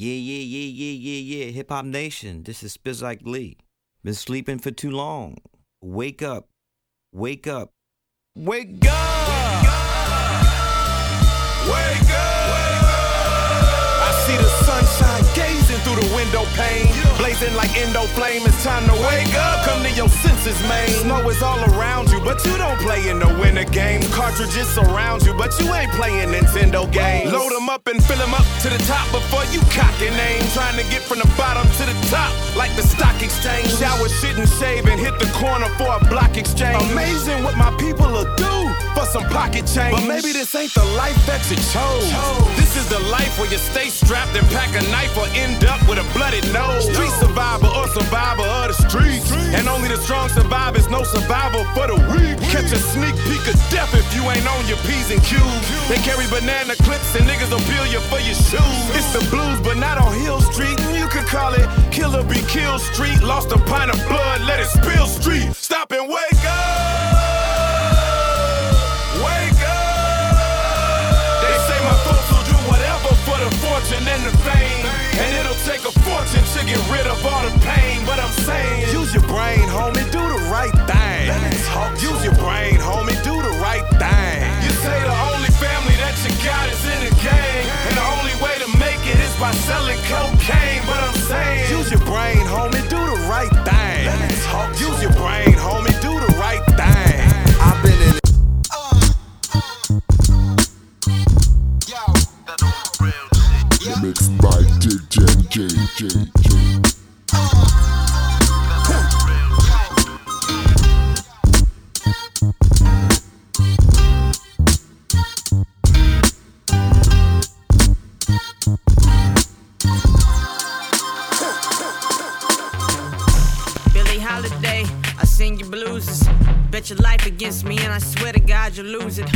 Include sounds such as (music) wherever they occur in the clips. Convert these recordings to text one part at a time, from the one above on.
Yeah, yeah, yeah, yeah, yeah, yeah. Hip Hop Nation, this is Spizike Lee. Been sleeping for too long. Wake up. Wake up. Wake up! Wake up! I see the sunshine gazing through the window pane. Blazing like endo flame, it's time to wake up. Come to your senses, man. Snow is all around you, but you don't play in the winter game. Cartridges surround you, but you ain't playing Nintendo games. Load them up and fill them up to the top before you cock your name. Trying to get from the bottom to the top, like the stock exchange. Shower, shit, and shave, and hit the corner for a block exchange. Amazing what my people will do for some pocket change. But maybe this ain't the life that you chose. This is the life where you stay strapped and pack a knife or end up with a bloody nose. Street survivor or survivor of the streets. And only the strong survive, is no survival for the weak. Catch a sneak peek of death if you ain't on your P's and Q's. They carry banana clips and niggas will peel you for your shoes. It's the blues, but not on Hill Street. You could call it Killer Be Killed Street. Lost a pint of blood, let it spill Street. Stop and wake up. Get rid of all the pain. But I'm saying, use your brain, homie, do the right thing. Use your brain, homie, do the right thing. You say the only family that you got is in the gang. And the only way to make it is by selling cocaine. But I'm saying, use your brain, homie, do the right thing. Use your brain, homie, do the right thing. I've been in Mixed by DJ J J J. Bet your life against me, and I swear to God you'll lose it.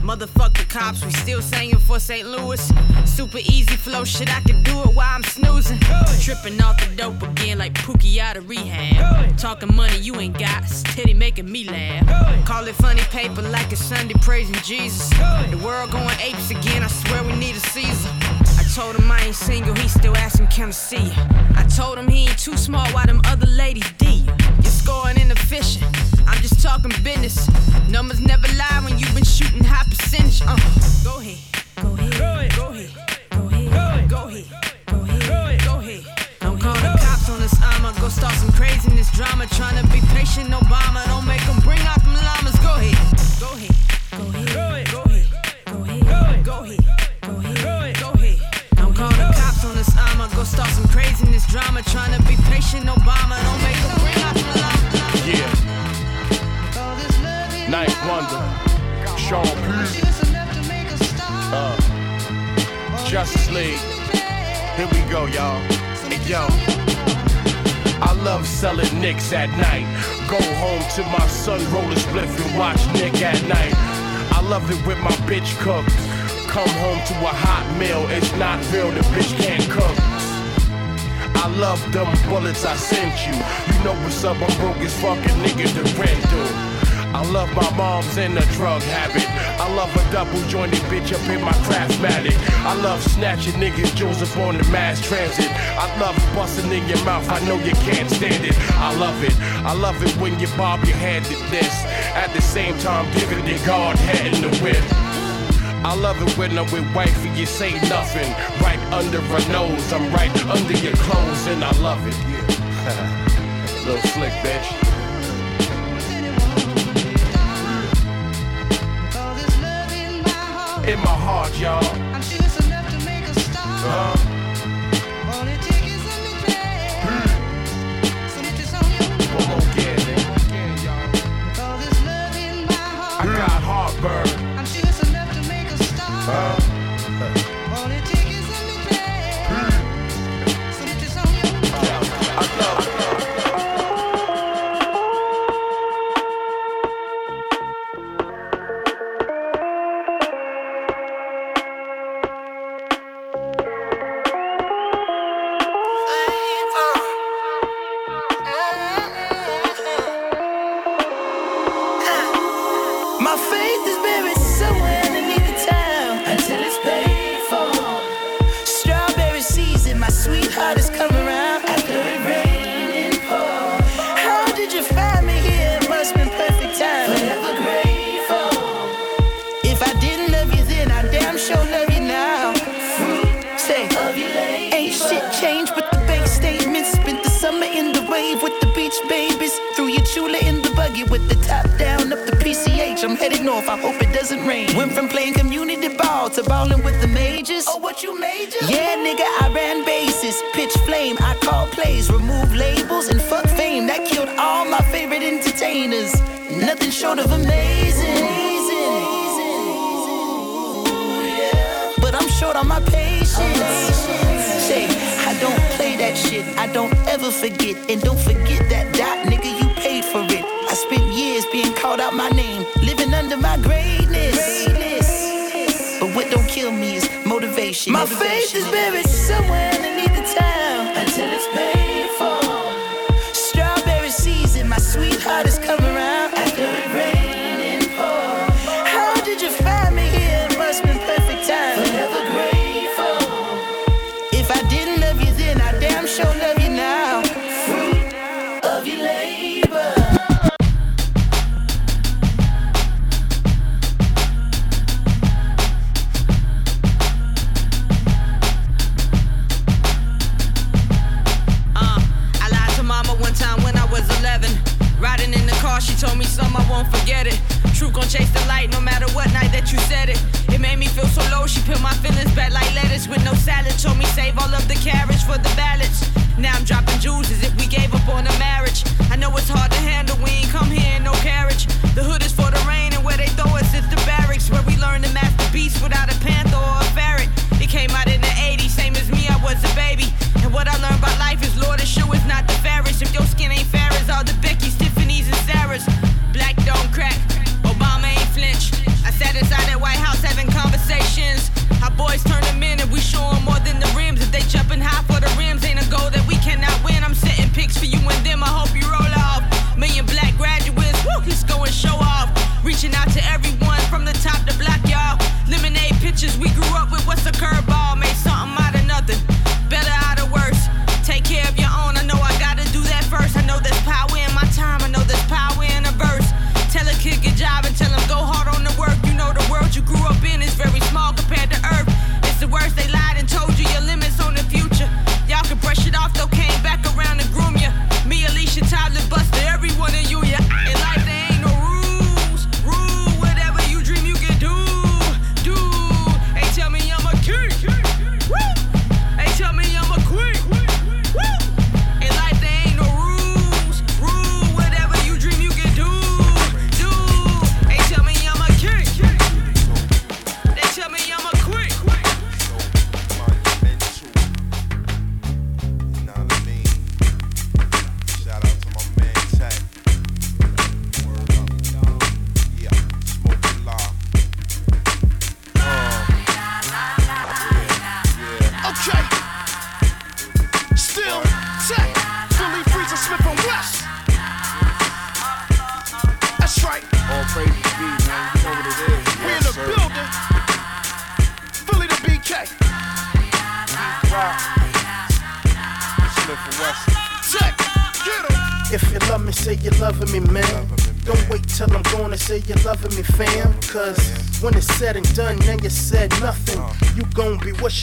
Motherfuck the cops, we still singing for St. Louis. Super easy flow, shit, I can do it while I'm snoozing. Tripping off the dope again like Pookie out of rehab. Talking money you ain't got, steady making me laugh. Call it funny paper like a Sunday praising Jesus. The world going apes again, I swear we need a Caesar. I told him I ain't single, he still asking can I see ya? I told him he ain't too smart, why them other ladies D scoring in the fishing, I'm just talking business. Numbers never lie when you've been shooting high percentage. Uh, go ahead, go ahead, go ahead, go ahead, go ahead, go ahead, go ahead. Don't call the cops on us, I'ma go start some craziness drama. Trying to be patient, Obama, don't make them bring out them llamas. Go ahead, go ahead, go ahead, go ahead, go ahead, go ahead, go ahead. Don't call the cops on us, I'ma go start some craziness drama. Trying to be patient, Obama, don't make them bring. Yeah. 9th Wonder, Sean P. Uh, Justice League. Here we go, y'all. Hey, yo. I love selling nicks at night. Go home to my son, roll a spliff and watch Nick at night. I love it with my bitch cook. Come home to a hot meal, it's not real, the bitch can't cook. I love them bullets I sent you. You know what's up, I'm broke as fuck, a nigga to rent to. I love my mom's in a drug habit. I love a double jointed bitch up in my craftmatic. I love snatching niggas up on the mass transit. I love busting in your mouth, I know you can't stand it. I love it. I love it when you bob your head to this. At the same time, giving the guard head in the whip. I love it when I'm with wifey, you say nothing. Right under her nose, I'm right under your clothes, and I love it. Yeah. (laughs) Little slick bitch. In my heart, y'all. I'm just enough to make a start. Uh, one more again, nigga. I got heartburn.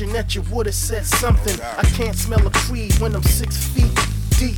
wishing that you would've said something. I can't smell a creed when I'm six feet deep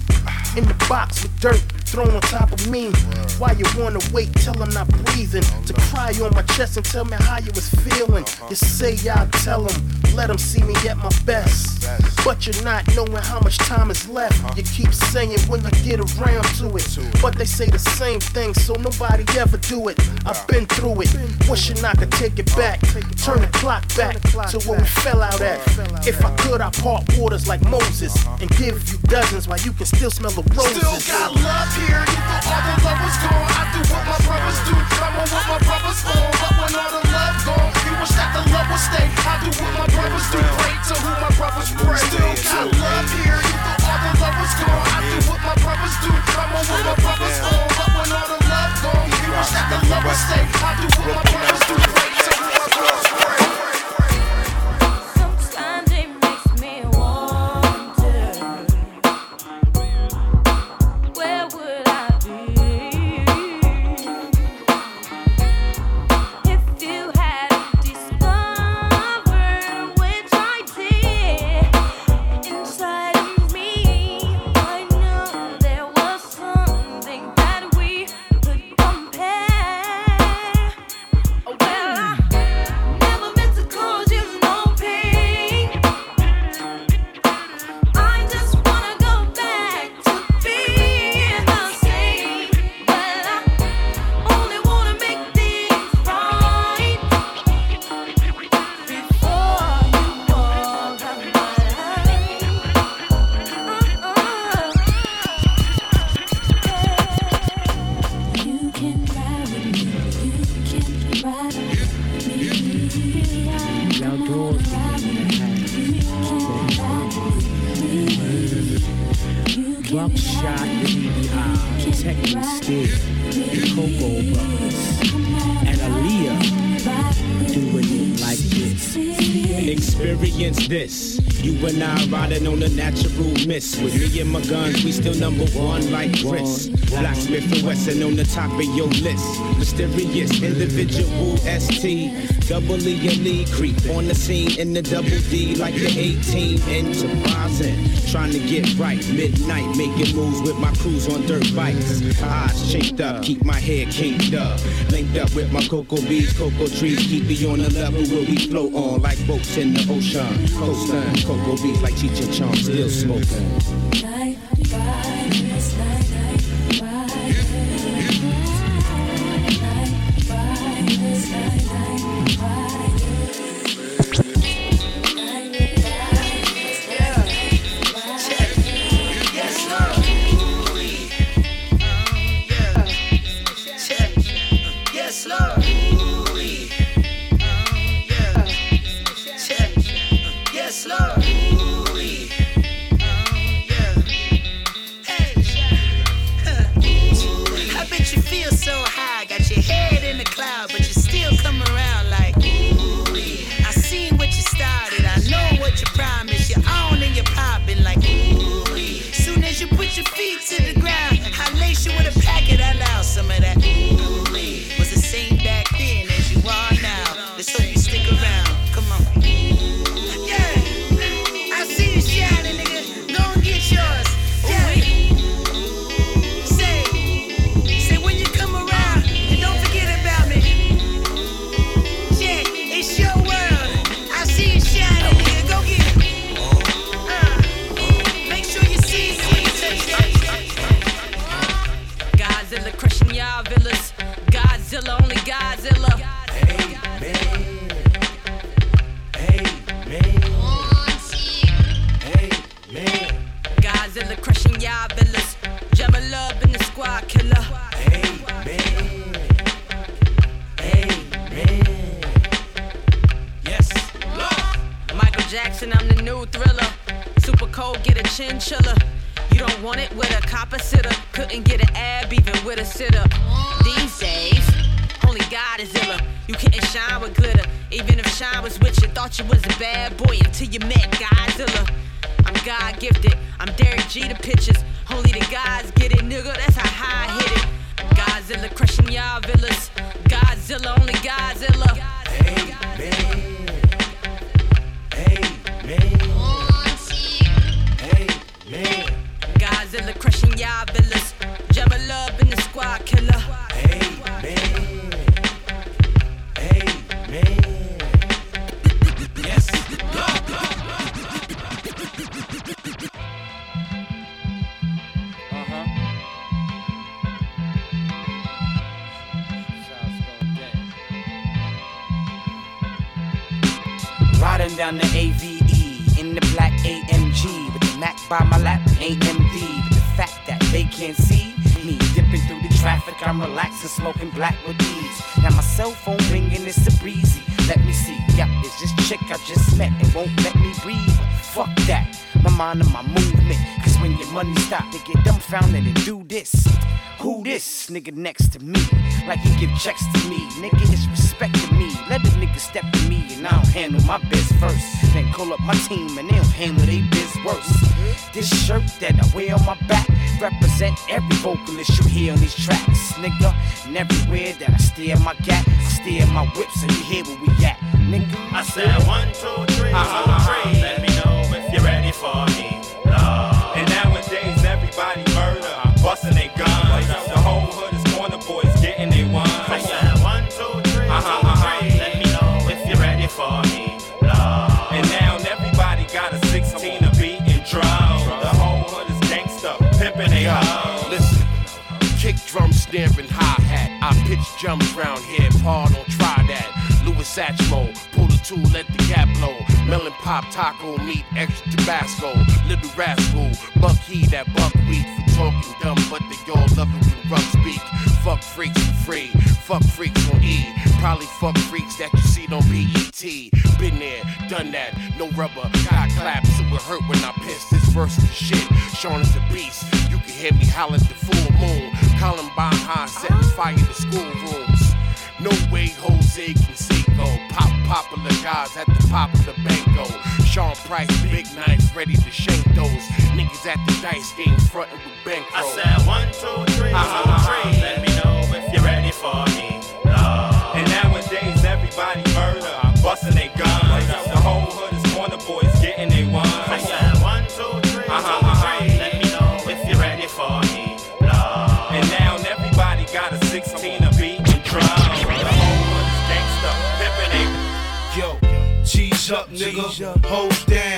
in the box with dirt thrown on top of me. Why you wanna wait till I'm not breathing to cry on my chest and tell me how you was feeling? You say I'll him. Let them see me at my best. But you're not knowing how much time is left. You keep saying when you get around to it. But they say the same thing, so nobody ever do it. I've been through it, wishing I could take it back. Turn the clock back to where we fell out at. If I could, I'd part waters like Moses and give you dozens while you can still smell the roses. Still got love here, even all the love was gone. I do what my brothers do, drama what my brothers on. But when all the love gone, was at the level state. I do what my brothers do, pray to who my brothers pray. Still got love here, you for all the love lovers gone. I do what my brothers do, Come on what my brothers on. But when all the love gone, you was at the level state. I do what my brothers do, mist. With me and my guns, we still number one like Chris. Wesson on the top of your list. Mysterious individual ST. Double E and creep on the scene in the double D like the 18 enterprising. Trying to get right midnight, making moves with my crews on dirt bikes. Eyes chinked up, keep my hair kinked up. Linked up with my cocoa bees, cocoa trees, keep me on the level where we float on like boats in the ocean. Coastin', cocoa bees like Cheech and Chong, still smoking. G to pitches. Only the guys get it, nigga. That's how high I hit it. Godzilla crushing y'all villas. Godzilla, only Godzilla. Godzilla crushing y'all villas. Gemma Love by my lap, AMD. But the fact that they can't see me dipping through the traffic, I'm relaxing, smoking black with ease. Now my cell phone ringing, it's a breezy. Let me see, yep, it's this chick I just met and won't let me breathe. Fuck that, mind and my movement. Cause when your money stop, they get dumbfounded and do this. Who this nigga next to me? Like he give checks to me. Nigga is respecting me. Let the nigga step to me and I don't handle my biz first. Then call up my team and they don't handle they biz worse. This shirt that I wear on my back represent every vocalist you hear on these tracks, nigga. And everywhere that I steer my gap, I steer my whip so you hear where we at, nigga. I said one, two, three, uh-huh. two, three. For me. Lord. And nowadays everybody murder, busting their guns. The whole hood is corner boys getting they ones. I said one, two, three, uh-huh, two, uh-huh. three. Let me know if you're ready for me. Lord. And now everybody got a 16 a beating drum. The whole hood is gangsta, pimping they hoes. Listen, kick drum stamping hi hat. I pitch jumps round here. Paul don't try that. Louis Satchmo, pull the two, let the gap blow. Melon pop taco meat, extra Tabasco. Little rascal, buck he that buckwheat for talking dumb, but they all love it when rough speak. Fuck freaks for free, fuck freaks on E. Probably fuck freaks that you see on BET. Been there, done that, no rubber, got claps, so it hurt when I pissed this verse the shit. Sean is a beast, you can hear me holler at the full moon. Columbine High setting fire to schoolrooms. No way Jose Pop popular guys at the pop of the banco. Sean Price, big knife, ready to shake those niggas at the dice game, frontin' with bankroll. I said one, two, three, uh-huh. two, three. Nigga. Hold down.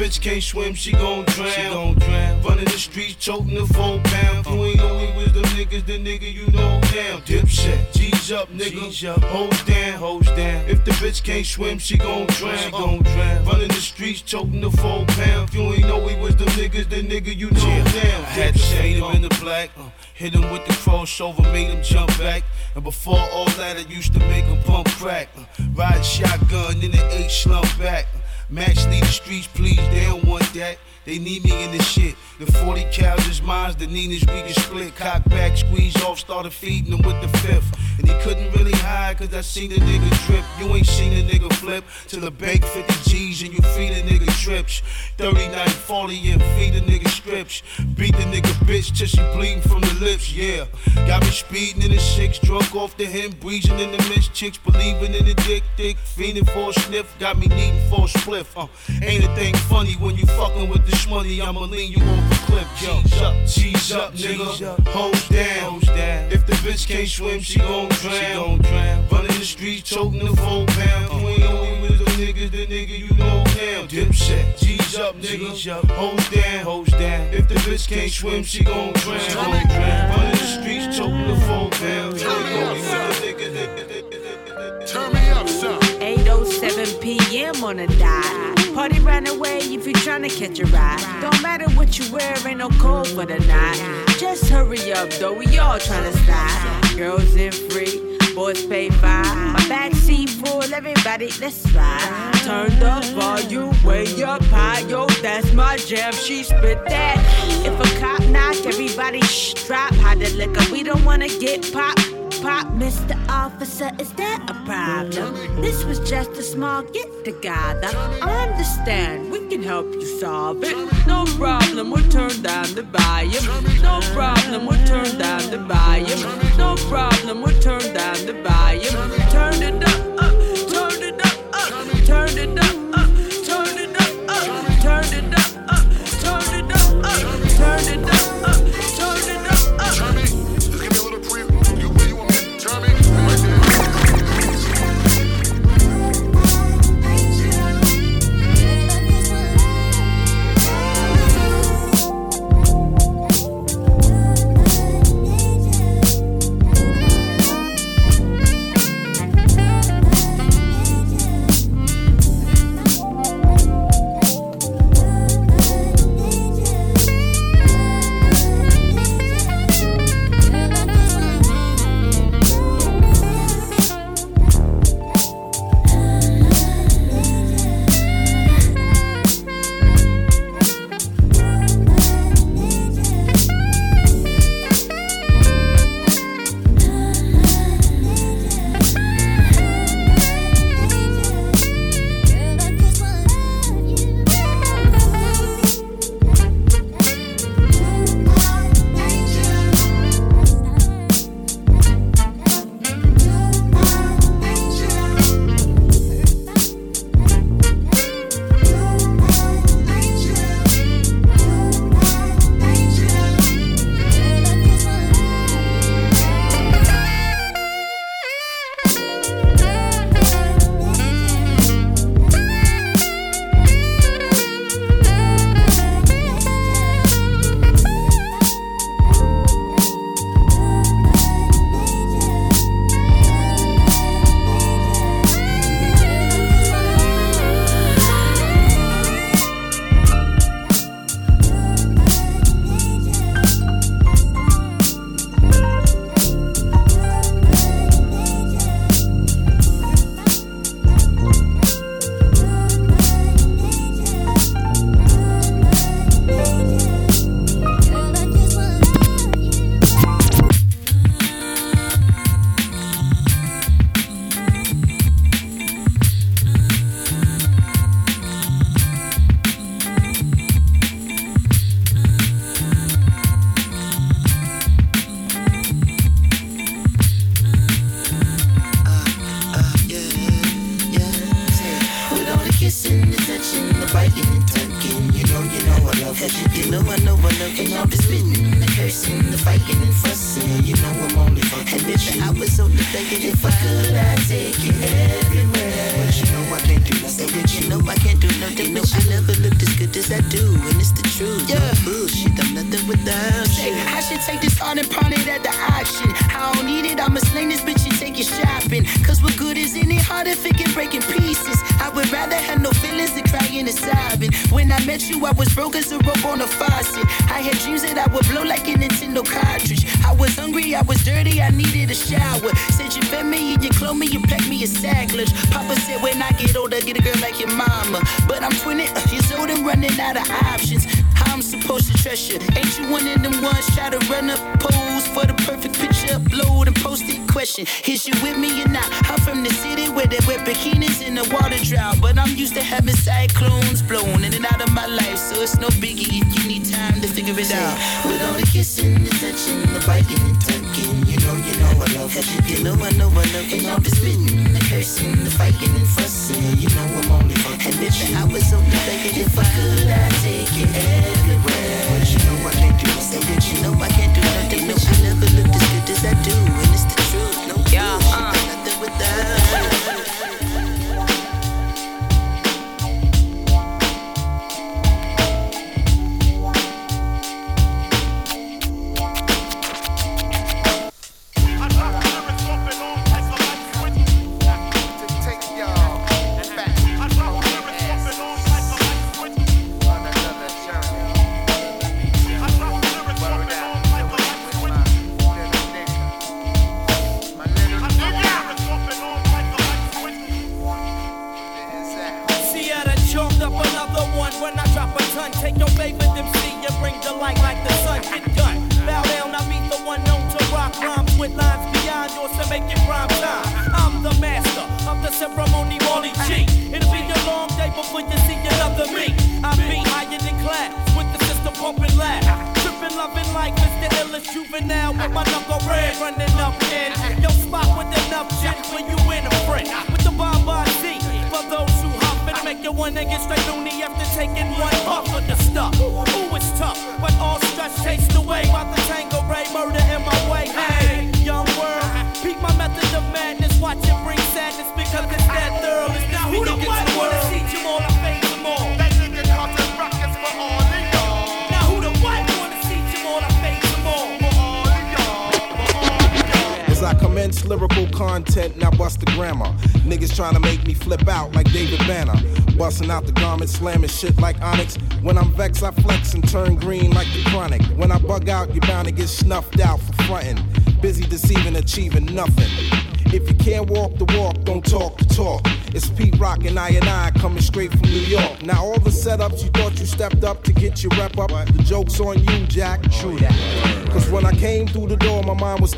If the bitch can't swim, she gon' drown. Running the streets, choking the four pound. You ain't know we was the niggas, the nigga you know down. Dipset, G's up, nigga. Hold down, hold down. If the bitch can't swim, she gon' drown. She gon' drown. Running the streets, choking the four pound. You ain't know we was the niggas, the nigga you know down. I had to shade him in the black. uh, Hit him with the crossover, made him jump back. And before all that, I used to make him pump crack. Uh, Ride shotgun in the eight slump back. Uh, Max leave the streets, please, they don't want that. They need me in this shit. The 40 cows is mine, the Nina's we can split. Cock back, squeeze off, started feeding him with the fifth. And he couldn't really hide, cause I seen the nigga drip. You ain't seen the nigga flip till the bank 50 G's and you feed a nigga trips. 39, 40 and feed a nigga strips. Beat the nigga bitch till she bleeding from the lips, yeah. Got me speeding in the six, drunk off the hem, breezing in the mist. Chicks believing in the dick, dick, fiending for a sniff. Got me needing for a spliff. Uh, ain't a thing funny when you fucking with this money. I'ma lean you off a cliff, yo. G's up, G's up, nigga. Hold down. down. If the bitch can't swim, she gon' drown. Running the streets, choking the four pound. You ain't only with the niggas, the nigga you know now. Dipset, G's up, nigga. Hold down, hold down. If the bitch can't swim, she gon' drown. Running the streets, choking the four pound. You ain't only with the niggas, the- the- 807 p.m. on a dot. Party run away if you tryna catch a ride. Don't matter what you wear, ain't no cold for the night. Just hurry up, though, we all tryna slide. Girls in free, boys pay fine. My backseat full, everybody, let's ride. Turn the volume way up high, yo, that's my jam. She spit that. If a cop knock, everybody shh, drop. Hide the liquor, we don't wanna get popped. Pop, Mr. Officer, is that a problem? This was just a small get together. I understand, we can help you solve it. No problem, we'll turn down the volume. No problem, we'll turn down the volume. No problem, we'll turn down the volume. Turn it up, up, turn it up, up, turn it up,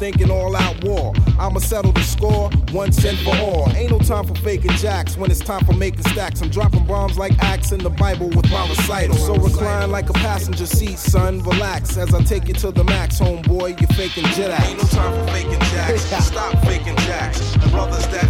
thinking all out war. I'ma settle the score, one cent for all. Ain't no time for faking jacks when it's time for making stacks. I'm dropping bombs like acts in the Bible with my recital. So recline like a passenger seat, son. Relax as I take you to the max, homeboy. You're faking jet Ain't no time for faking jacks. (laughs) Stop faking jacks. Brothers that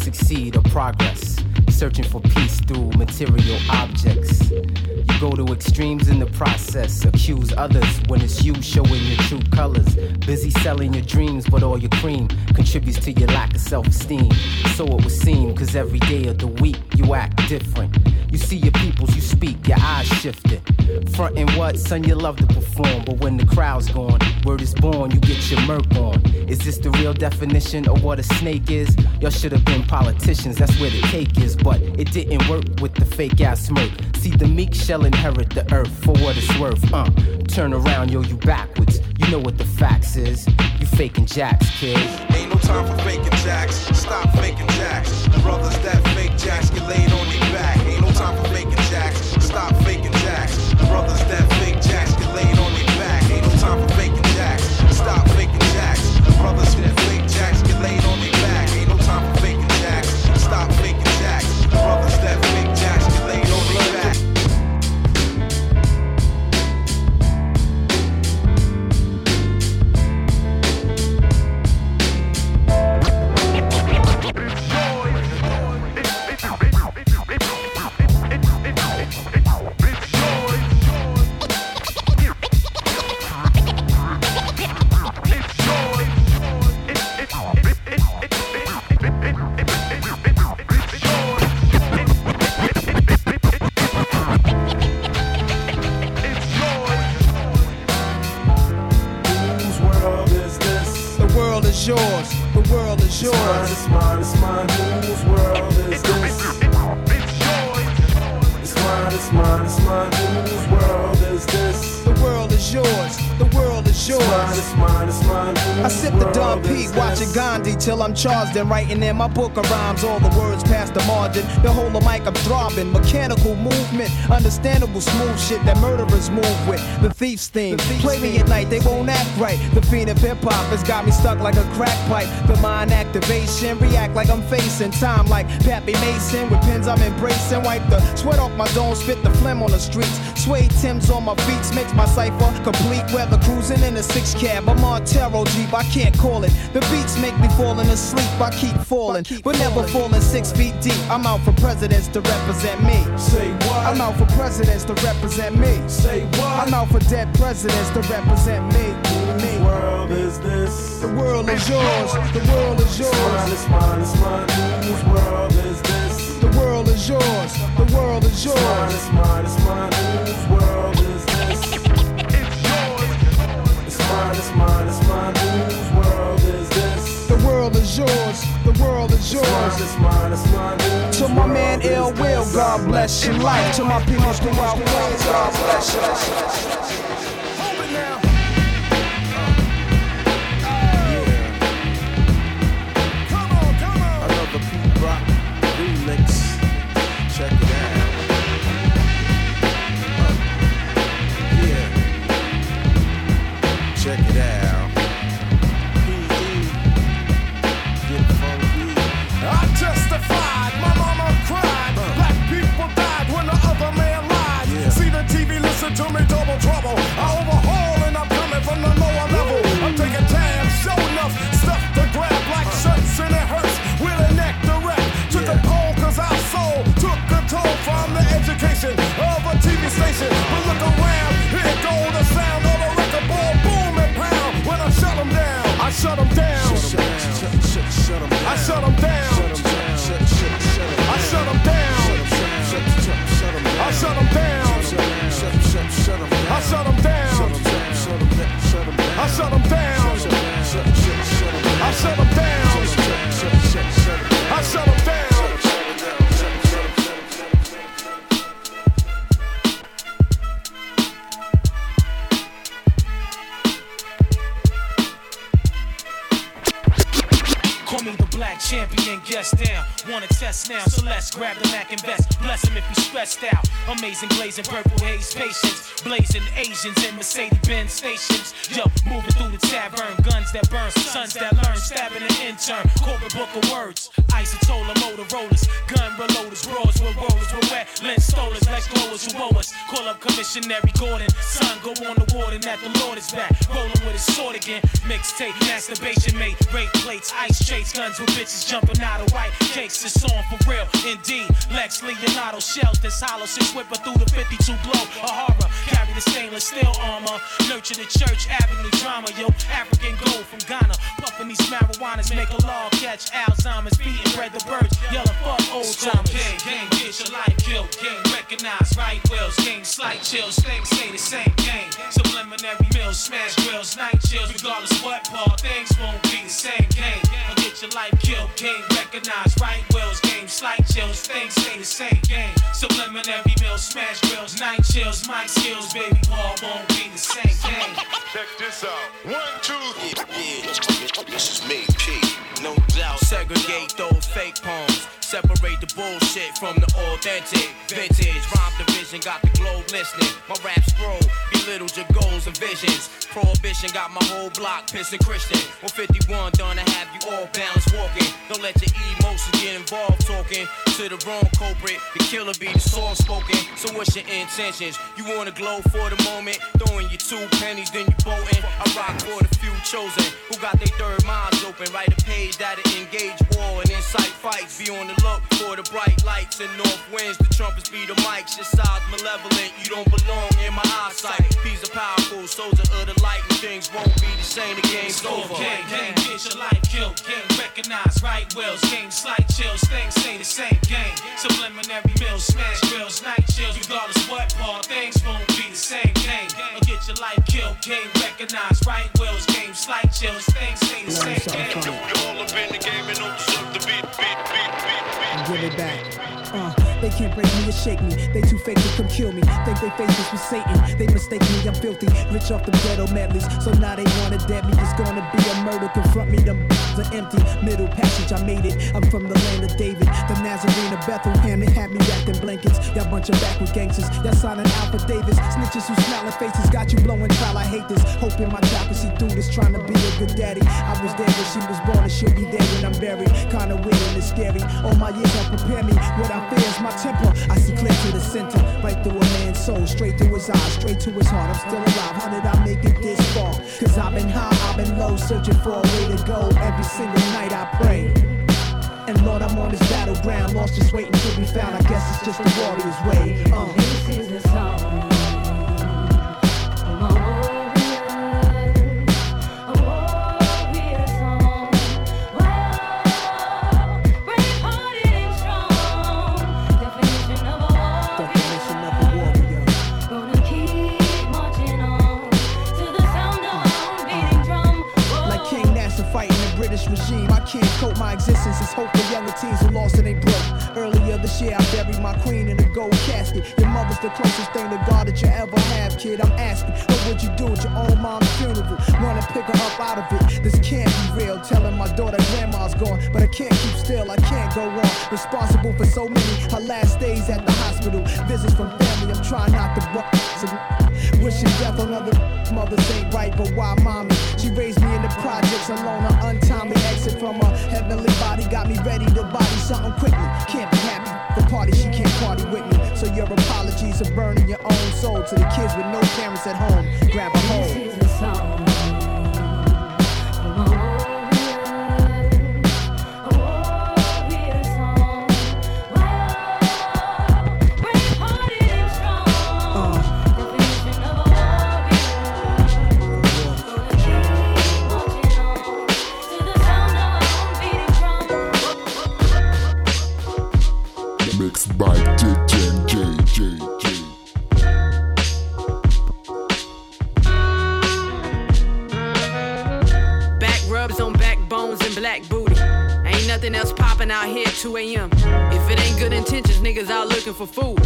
succeed or progress, searching for peace through material objects. You go to extremes in the process, accuse others when it's you showing your true colors. Busy selling your dreams, but all your cream contributes to your lack of self esteem. So it would seem, cause every day of the week you act different. You see your peoples, you speak, your eyes shifting. Front and what, son, you love to perform, but when the crowd's gone, word is born, you get your murk on. Is this the real definition of what a snake is? Y'all should have been politicians, that's where the cake is. But it didn't work with the fake ass smirk. See, the meek shall inherit the earth for what it's worth. Uh, turn around, yo, you backwards. You know what the facts is. You faking jacks, kid. Ain't no time for faking jacks. Stop faking jacks. The brothers that fake jacks get laid on their back. Ain't no time for faking jacks. Stop faking jacks. The brothers that I'm and writing in my book of rhymes. All the words past the margin. The whole of mic I'm throbbing. Mechanical movement, understandable smooth shit that murderers move with. The thief's theme. Play me at night, they won't act right. The fiend of hip hop has got me stuck like a crack pipe. The mind activation, react like I'm facing time like Pappy Mason. With pins I'm embracing. Wipe the sweat off my dome, spit the phlegm on the streets. Suede Tim's on my beats, makes my cipher complete. Weather cruising in a six cab. I'm on Taro Jeep, I can't call it. The beats make me falling asleep, I keep falling. But never falling six feet deep. I'm out for presidents to represent me. Say what? I'm out for presidents to represent me. Say what? I'm out for dead presidents to represent me. me. Whose world is this? The world is yours. The world is yours. It's mine, it's mine, it's mine. Whose world is this? The world is yours. The world is yours. It's mine, it's mine, it's mine. Whose world is this? It's yours. It's mine, it's mine, it's mine. Whose world is yours. The world is yours. It's mine, it's mine, it's mine. To my man Ill Will, God bless your life. To my people throughout Queens, God bless your life. Trouble. I overhaul and I'm coming from the lower level. I'm taking tabs, show enough stuff to grab like shirts and it hurts. With a neck direct. Took a poll cause our soul took control from the education of a TV station. But look around, here go the sound of a record ball, boom and pound. When I shut them down, I shut them down. I shut them down. I shut them down. I shut them down. Shut them down. I shut them down. I shut them down. Call me the black champion, guest down. Wanna test now, so let's grab the Mac and vest. Bless him if he's stressed out. Amazing glazing purple haze patience. Blazing Asians in Mercedes Benz stations. Yo, moving through the tavern. Guns that burn, sons that learn. Stabbing an intern. Corporate book of words. Isotola Motorola's. Gun reloaders. Bros with rollers. With wet lens stolers. Lex blowers who owe us. Call up Commissioner Gordon. Son, go on the warden that the Lord is back. Rolling with his sword again. Mixtape, masturbation mate. Rape plates, ice chase, guns with bitches jumping out of white cakes. It's on for real, indeed. Lex Leonardo shells this hollow, six whipper through the 52 blow. A horror, carry the stainless steel armor. Nurture the church avenue drama, yo. African gold from Ghana. Puffing these marijuanas, make a law catch Alzheimer's. Beating bread the birds, yelling fuck old timers. Gang, gang, get your life killed. Gang, recognize right wills. Gang, slight chills. Things say the same game. Subliminary meals, smash grills, night chills. Regardless what Paul, things won't be the same. Or get your life killed. Game, recognize right wills. Game, slight chills. Things say the same game. Subliminary meals, smash grills, night chills. Mic skills, baby Paul won't be the same game. Check this out. One, two, Yeah, this is me, P. No doubt. Segregate those fake poems. Separate the bullshit from the authentic. Vintage rhyme division got the globe listening. My rap scroll belittles your goals and visions. Prohibition got my whole block pissing Christian. 151 done to have you all balanced walking. Don't let your emotions get involved talking to the wrong culprit. The killer be the soft spoken. So what's your intentions? You wanna glow for the moment? Throwing your two pennies, then you bolting. I rock for the few chosen who got their third minds open. Write a page that'll engage war and incite fights. Be on the look for the bright lights and north winds. The trumpets be the mics. Your size malevolent. You don't belong in my eyesight. Peace are powerful, soldier of the light, and things won't be the same. The game's over. Gang, gang, get your life killed. Gang, recognize right wills. Game, slight chills. Things say the same game. Subliminary mills, smash grills, night chills. Regardless what Paul, things won't be the same game. Or get your life killed. Game, recognize right wills. Game, slight chills. Things say the same game. You all up in the game and don't Give it back. Can't break me or shake me. They too fake to come kill me. Think they face this with Satan. They mistake me, I'm filthy. Rich off the ghetto medleys. So now they wanna dead me. It's gonna be a murder. Confront me, them are empty. Middle passage, I made it. I'm from the land of David. The Nazarene of Bethlehem. They had me wrapped in blankets. Y'all bunch of backward gangsters. Y'all signing affidavits. Snitches who smiling faces. Got you blowing trial. I hate this. Hoping my child can see through this. Trying to be a good daddy. I was there when she was born and she'll be there when I'm buried. Kinda weird and it's scary. All my years have prepared me. What I fear is my temper. I see clear to the center. Right through a man's soul. Straight through his eyes. Straight to his heart. I'm still alive. How did I make it this far? Cause I've been high. I've been low. Searching for a way to go. Every single night I pray. And Lord, I'm on this battleground. Lost just waiting to be found. I guess it's just the warrior's way. Uh. This is the song. Cope my existence. It's hope for younger teens who lost and they broke. Earlier this year, I buried my queen in a gold casket. Your mother's the closest thing to God that you ever have, kid. I'm asking, what would you do at your own mom's funeral? Wanna pick her up out of it? This can't be real. Telling my daughter grandma's gone, but I can't keep still. I can't go on. Responsible for so many. Her last days at the hospital. Visits from family. I'm trying not to buck. Wishing death on other mothers ain't right, but why mommy? She raised me in the projects alone. An untimely exit from a heavenly body got me ready to body something quickly. Can't be happy. The party, she can't party with me. So your apologies are burning your own soul to the kids with no parents at home. Grab a hold. Nothing else popping out here at 2 a.m. If it ain't good intentions, niggas out looking for food.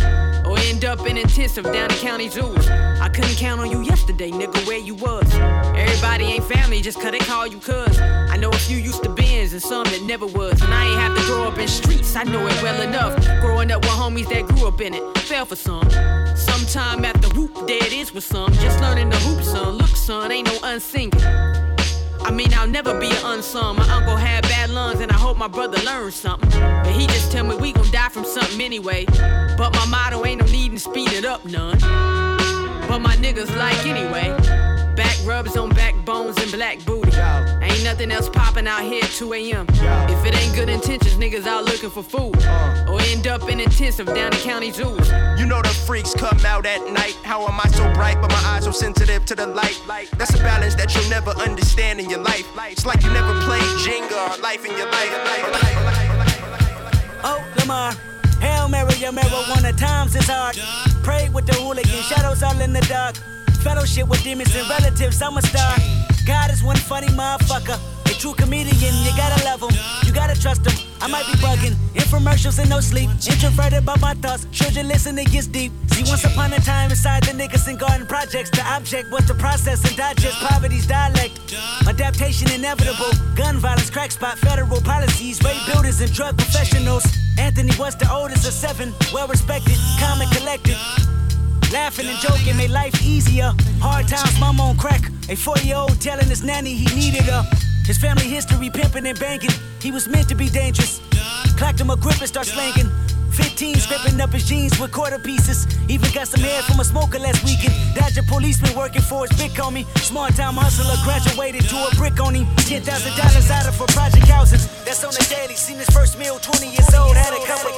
Or end up in intensive down the county zoos. I couldn't count on you yesterday, nigga, where you was. Everybody ain't family just cause they call you cuz. I know a few used to bins and some that never was. And I ain't have to grow up in streets, I know it well enough. Growing up with homies that grew up in it, fell for some. Sometime after whoop, there it is with some. Just learning the hoop, son. Look, son, ain't no unsinging. I mean, I'll never be an unsung. My uncle had bad lungs, and I hope my brother learns something. But he just tell me we gon' die from something anyway. But my motto ain't no need to speed it up none. But my niggas like anyway. Back rubs on backbones and black booty. Ain't nothing else popping out here at 2 a.m. If it ain't good intentions, niggas out looking for food. Uh. Or end up in intensive down the county zoos. You know the freaks come out at night. How am I so bright, but my eyes so sensitive to the light? That's a balance that you'll never understand in your life. It's like you never played Jenga or life in your life. Oh, Lamar. Hail Mary, your marijuana times is hard. Pray with the hooligan, shadows all in the dark. Fellowship with demons and relatives, I'm a star. God is one funny motherfucker. A true comedian, you gotta love him. You gotta trust him. I might be bugging. Infomercials and no sleep. Introverted by my thoughts. Children listen, it gets deep. See, once upon a time inside the Nickerson Garden Projects, the object was to process and digest poverty's dialect. Adaptation inevitable. Gun violence, crack spot, federal policies, rape builders and drug professionals. Anthony was the oldest of seven, well respected, calm and collected. Laughing and joking made life easier. Hard times, mama on crack. A four year old telling his nanny he needed her. His family history pimping and banking. He was meant to be dangerous. Clacked him a grip and start slanging. 15 scraping up his jeans with quarter pieces. Even got some hair from a smoker last weekend. Dodger policeman working for his big homie. Smart time hustler graduated to a brick on him. $10,000 out of for project houses. That's on the daily. Seen his first meal, 20 years old. Had a couple,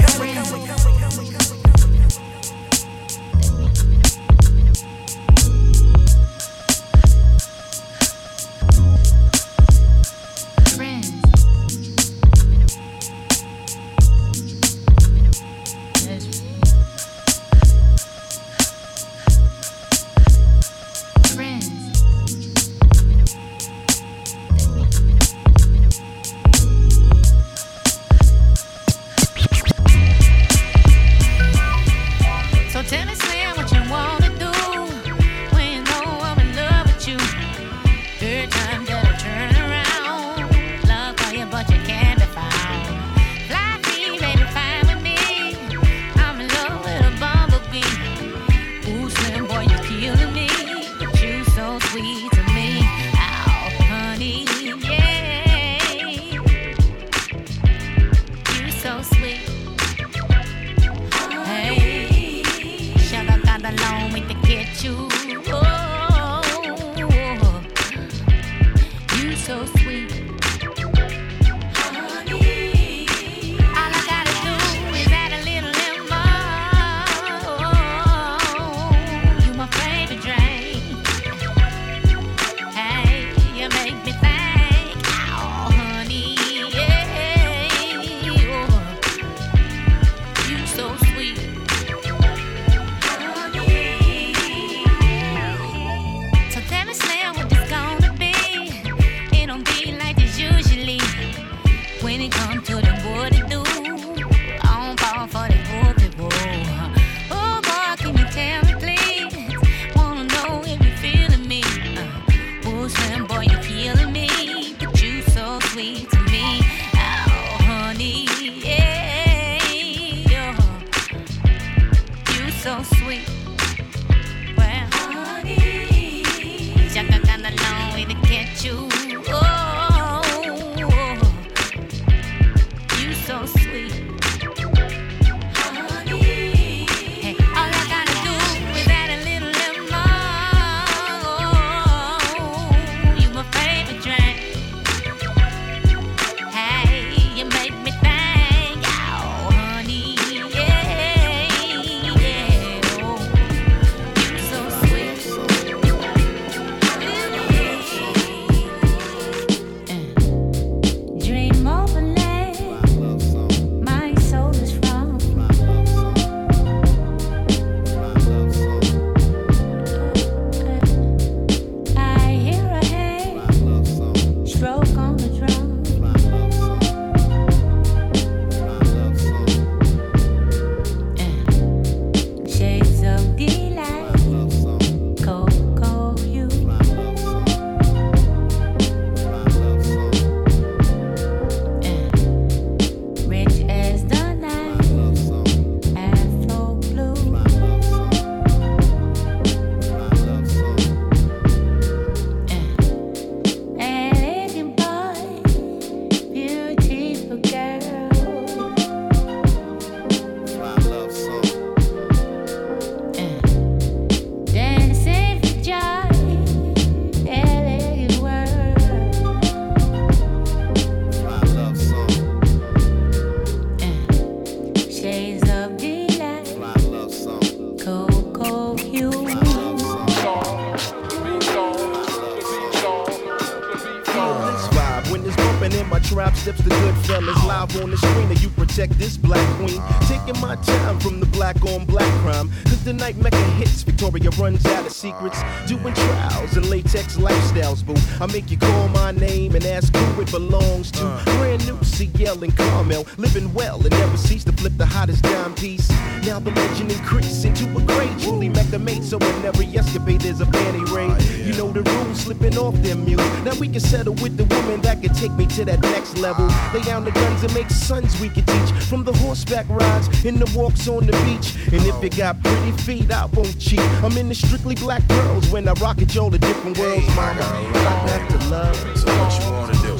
protect this black queen. Taking my time from the black on black crime. Cause the night mecca hits victoria runs out of secrets. Doing trials and latex lifestyles boo. I make you call my name and ask who it belongs to. Uh. Brand new cl and carmel living well and never cease to flip the hottest dime piece. Now the legend increase into a great truly mecca made so in every escapade there's a panty raid ah, you know the rules slipping off them mules now we can settle with the woman that could take me to that next level. Lay down the guns and make sons we could teach from the horseback rides and the walks on the beach. And if you got pretty feet i won't cheat. I'm in the strictly black girls when i rock it y'all the different worlds mama. Got back to love. So what you wanna do?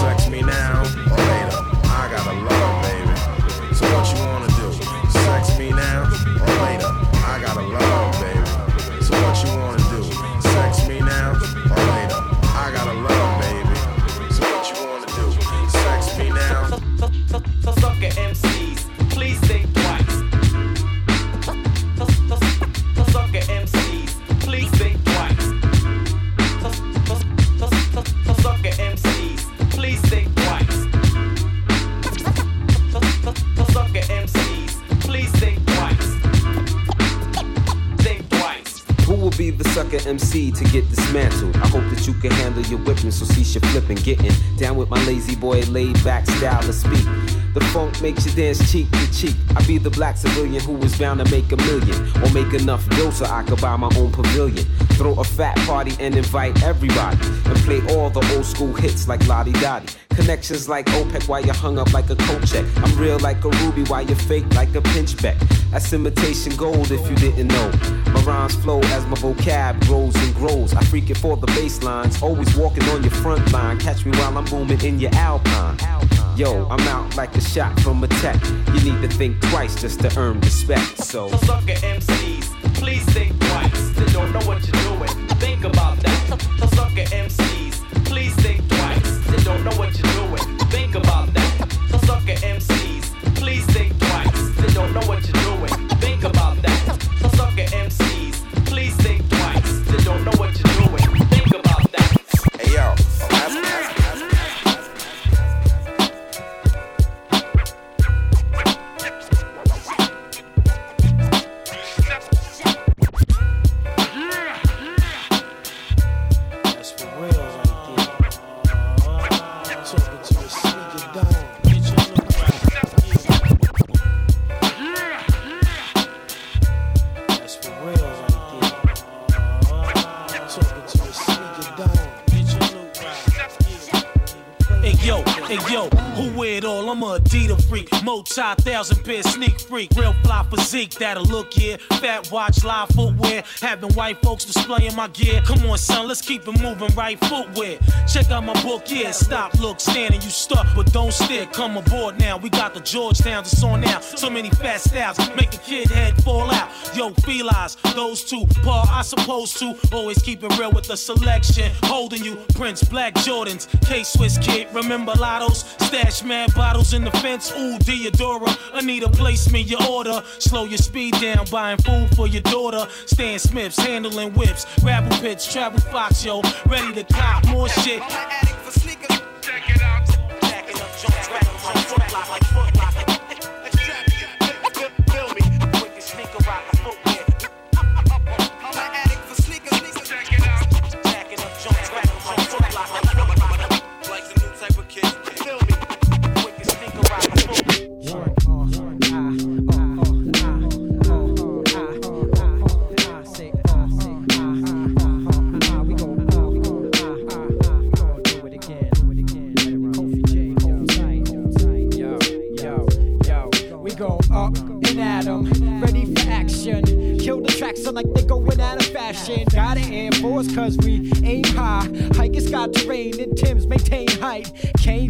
Sex me now? Or MC to get dismantled? I hope that you can handle your whipping, so cease your flipping. Getting down with my lazy boy, laid back style to speak. The funk makes you dance cheek to cheek. I be the black civilian who was bound to make a million or make enough dough so I could buy my own pavilion. Throw a fat party and invite everybody and play all the old school hits like La Di Da Di. Connections like OPEC while you're hung up like a coat check. I'm real like a ruby while you're fake like a pinchback. That's imitation gold if you didn't know. My rhymes flow as my vocab grows and grows. I freak it for the bass lines, always walking on your front line. Catch me while I'm booming in your alpine. Yo, I'm out like a shot from a tech. You need to think twice just to earn respect. So, So suck MCs, please think twice. They don't know what you're doing. Think about that. So suck MCs, please think twice. They don't know what you're doing. Multi thousand pair sneak freak, real fly physique that'll look yeah. Fat watch, live footwear, having white folks displaying my gear. Come on, son, let's keep it moving, right footwear. Check out my book, yeah. Stop, look, standing, you stuck, but don't stick. Come aboard now, we got the Georgetown, it's on now. So many fat styles, make a kid head fall out. Yo, feel eyes, those two, Paul, I supposed to always keep it real with the selection. Holding you, Prince, Black Jordans, K Swiss kid, remember Lottos, stash mad bottles in the fence. Ooh, Diadora, Anita, place me your order. Slow your speed down, buying food for your daughter. Stan Smiths, handling whips, gravel pits, travel fox, yo, ready to cop more shit.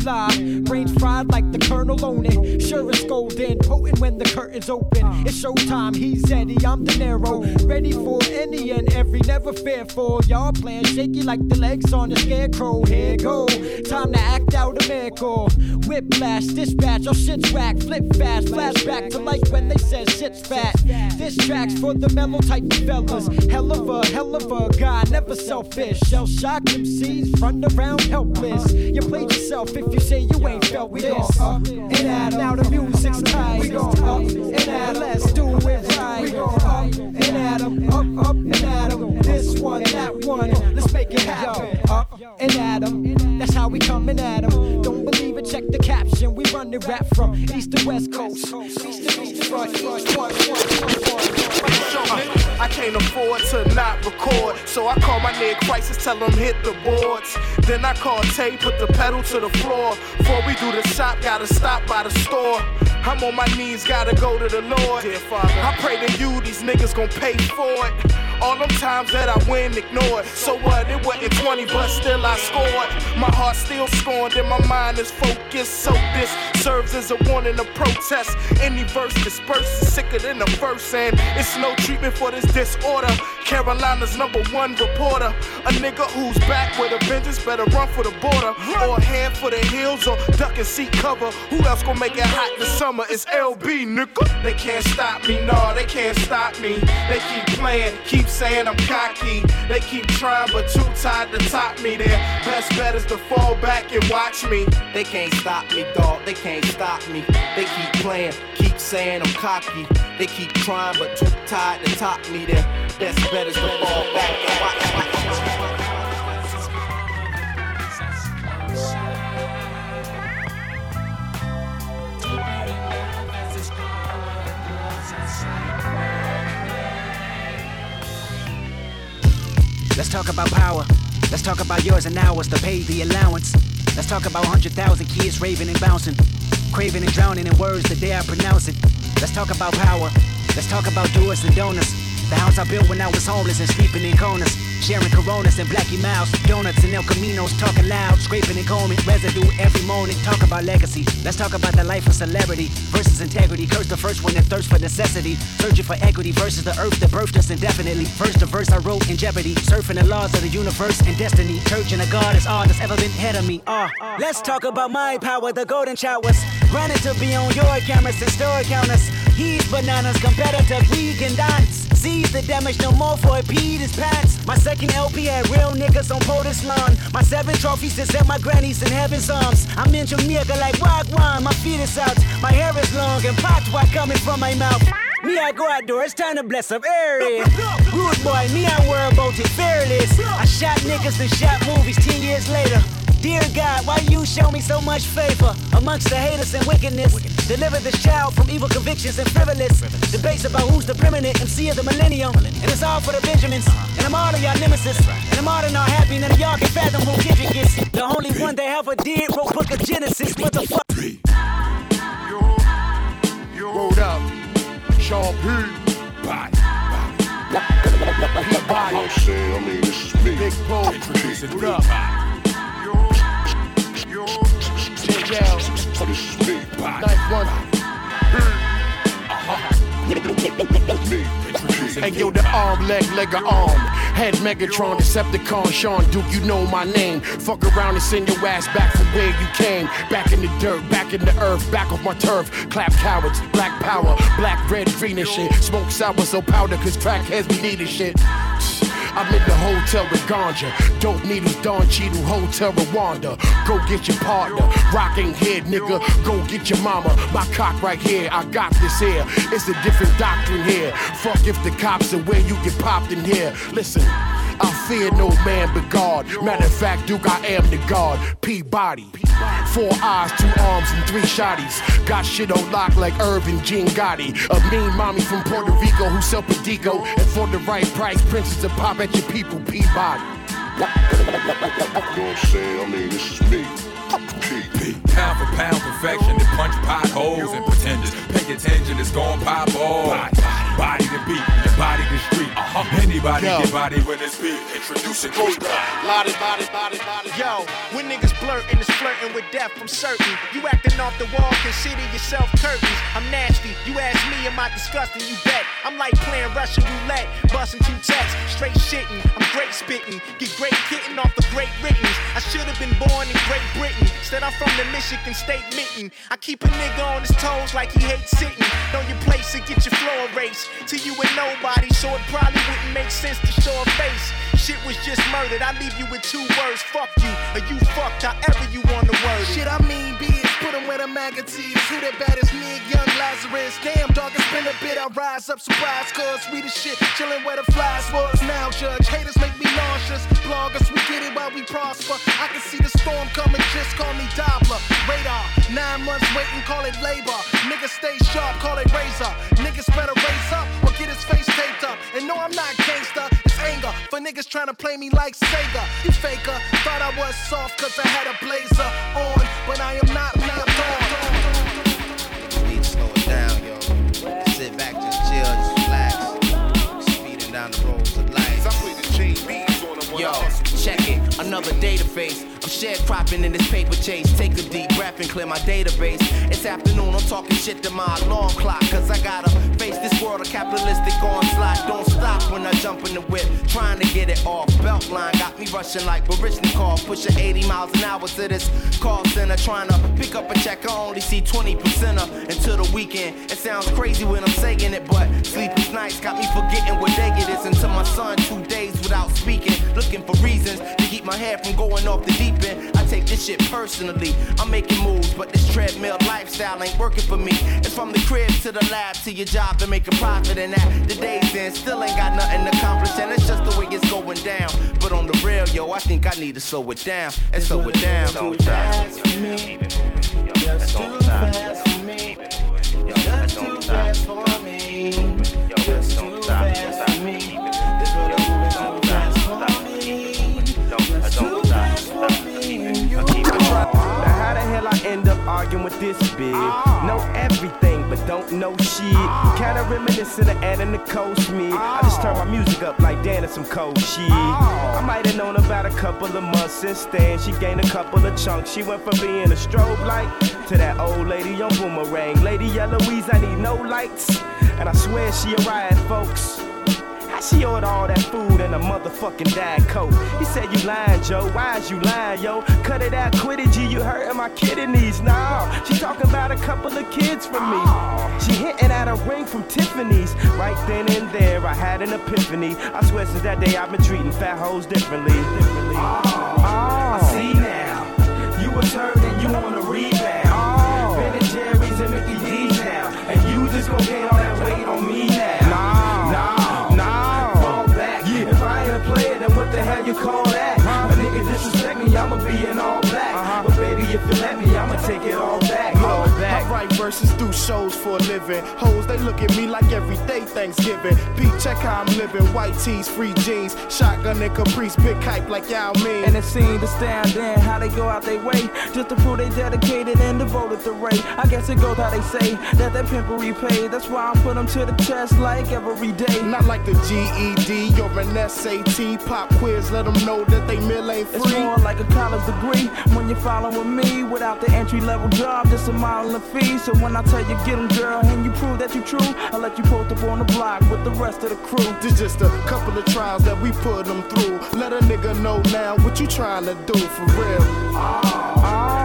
Can't lie, brains fried like on it. Sure it's golden, potent when the curtains open. It's showtime, he's Eddie, I'm De Niro. Ready for any and every, never fearful. Y'all playing shaky like the legs on the scarecrow. Here go, time to act out a miracle. Whiplash, dispatch, your shit's whack. Flip fast, flashback to like when they said shit's fat. This track's for the mellow type fellas. Hell of a, hell of a guy, never selfish. Shell shock MCs, front around helpless. You played yourself if you say you ain't felt this. Uh, Up and 'em. now the music's tight. We go up and 'em. let's do it right. We up and at 'em. up, up and at 'em. This one, that one, let's make it happen. Up and at 'em. that's how we coming at 'em. Don't believe it, check the caption. We run the rap from east to west coast. East to east, front, one, one, one. I can't afford to not record, so I call my nigga Khrysis, tell him hit the boards. Then I call Tay, put the pedal to the floor. Before we do the shop, gotta stop by the store. I'm on my knees, gotta go to the Lord. Dear Father, I pray to you, these niggas gon' pay for it. All them times that I win, ignored. So what? It wasn't 20, but still I scored. My heart still scorned and my mind is focused. So this serves as a warning to protest. Any verse dispersed is sicker than the first, and it's no treatment for this disorder. Carolina's number one reporter. A nigga who's back with a vengeance better run for the border. Or head for the hills or duck and seek cover. Who else gon' make it hot this summer? It's LB, nigga. They can't stop me, no, they can't stop me. They keep playing, keep saying I'm cocky. They keep trying, but too tired to top me. Their best bet is to fall back and watch me. They can't stop me, dog. They can't stop me. They keep playing, keep saying I'm cocky. They keep trying, but too tired to top me. Their best bet is to fall back and watch. Let's talk about power. Let's talk about yours and ours to pay the allowance. Let's talk about 100,000 kids raving and bouncing, craving and drowning in words the day I pronounce it. Let's talk about power. Let's talk about doers and donors. The house I built when I was homeless and sleeping in corners. Sharing coronas and Blackie Mouse, donuts and El Caminos, talking loud, scraping and combing, residue every morning. Talk about legacy. Let's talk about the life of celebrity versus integrity. Curse the first one that thirsts for necessity. Searching for equity versus the earth that birthed us indefinitely. First the verse I wrote in jeopardy. Surfing the laws of the universe and destiny. Church and a God is all that's ever been ahead of me. Ah, let's talk about my power, the golden showers. Granted to be on your cameras and store counters. He's bananas, competitor, we can dance. Seize the damage no more for it peed his pants. My second LP had real niggas on POTUS lawn. My seven trophies is at my granny's in heaven's arms. I'm in Jamaica like Wagwan, my feet is out. My hair is long and pot patois coming from my mouth. Me, I go outdoors, it's time to bless up area. Rude boy, me, I worry about it fearless. I shot niggas and shot movies 10 years later. Dear God, why you show me so much favor amongst the haters and wickedness? wickedness. Deliver this child from evil convictions and frivolous, frivolous. debates about who's the preeminent MC of the millennium. millennium. And it's all for the Benjamins. Uh-huh. And I'm all of y'all nemesis. Right. And I'm all in all happy, none of y'all can fathom who Kendrick is. The only one that ever did wrote Book of Genesis. Motherfucker. Rolled up, Sean P. Body. Body. I'm saying, I mean, this is big. Big Paul. Big up up? JL. This is me. Ninth one. Hmm. Uh-huh. Hey yo, the arm, leg, leg, arm. Head Megatron, Decepticon, Sean Duke, you know my name. Fuck around and send your ass back from where you came. Back in the dirt, back in the earth, back off my turf. Clap cowards, black power, black, red, green and shit. Smoke sour, so powder, cause crackheads be needing shit. I'm in the hotel with ganja. Dope needles, Don Cheadle, Hotel Rwanda. Go get your partner. Rocking head, nigga. Go get your mama. My cock right here. I got this here. It's a different doctrine here. Fuck if the cops are where you get popped in here. Listen. I fear no man but God. Matter of fact, Duke, I am the God. P-Body. Four eyes, two arms, and three shotties. Got shit on lock like Irvin Jean Gotti. A mean mommy from Puerto Rico who sell Pedico. And for the right price, princess to pop at your people. P-Body. You know what I'm saying? I mean, this is me. P. Pound for pound perfection that punch potholes and pretenders. Pay attention, it's gon' pop off. Body to beat, your body to street. Uh-huh. Anybody Yo. get body when it's beat. Introduce it. Lottie, body, body, body. Yo, when niggas blurtin', it's flirting with death, I'm certain. You acting off the wall, consider yourself curtains. I'm nasty. You ask me, am I disgusting? You bet. I'm like playing Russian roulette, busting two texts, straight shitting. I'm great spitting, get great kitten off the great writtens. I should have been born in Great Britain. Instead, I'm from the Michigan State Mitten. I keep a nigga on his toes like he hates sitting. Know your place and get your floor erased. To you and nobody, so it probably wouldn't make sense to show a face. Shit was just murdered. I leave you with two words: fuck you, or you fucked. However you want to word it. Shit, I mean, bitch, put 'em where the magazines. Who the baddest nigga, young Lazarus? Damn, dog, it's been a bit. I rise up, surprise, cuz we the shit. Chillin' where the flies was. Now, judge, haters make me nauseous. Bloggers, we get it while we prosper. I can see the storm coming, just call me Doppler. Radar, nine months waiting, call it labor. Niggas stay sharp, call it razor. Niggas better raise up get his face taped up. And no, I'm not gangster, it's anger for niggas trying to play me like Sega. You faker, thought I was soft cause I had a blazer on, but I am not Leon need to slow it down, yo. Sit back, just chill, just relax. Speeding down the roads of life. Yo, check it, another database. Sharecropping in this paper chase. Take a deep breath and clear my database. It's afternoon, I'm talking shit to my alarm clock. Cause I gotta face this world of capitalistic onslaught. Don't stop when I jump in the whip, trying to get it off. Beltline got me rushing like Baryshnikov, pushing 80 miles an hour to this call center. Trying to pick up a check, I only see 20% of until the weekend. It sounds crazy when I'm saying it, but sleepless nights got me forgetting what day it is until my son two days without speaking. Looking for reasons to keep my head from going off the deep end. I take this shit personally. I'm making moves, but this treadmill lifestyle ain't working for me. It's from the crib to the lab to your job to make a profit, and that the days in still ain't got nothing accomplished, and it's just the way it's going down. But on the real, yo, I think I need to slow it down and slow it down. Slow it down. Just too fast for me. Just too fast for me. End up arguing with this big? Know everything but don't know shit. Kinda reminiscent of Anna Nicole Smith. I just turn my music up like Dan some cold shit. I might have known about a couple of months since then. She gained a couple of chunks. She went from being a strobe light to that old lady on boomerang. Lady Eloise, I need no lights. And I swear she a riot, folks. She order all that food and a motherfucking Diet Coke? He said, You lying, Joe. Why is you lying, yo? Cut it out, quit it, G. You hurting my kidneys. Nah, she talking about a couple of kids from me. She hinting at a ring from Tiffany's. Right then and there, I had an epiphany. I swear since that day, I've been treating fat hoes differently. differently. I see now. You was hurt and you want to rebound. Ah. Ben and Jerry's and Mickey D's now. And you just gon' get all that shows for a living. Hoes, they look at me like every day Thanksgiving. Pete, check how I'm living. White tees, free jeans, shotgun and caprice, big hype like y'all mean. And it stand in how they go out their way just to prove they dedicated and devoted to Ray. I guess it goes how they say that that pimpery pay. That's why I put them to the test like every day. Not like the GED or an SAT pop quiz. Let them know that they mill ain't free. It's more like a college degree when you're following me without the entry level job, just a mile and a fee. So when I tell you get 'em, girl, and you prove that you true, I'll let you post up on the block with the rest of the crew. This just a couple of trials that we put them through. Let a nigga know now what you trying to do for real. Oh, I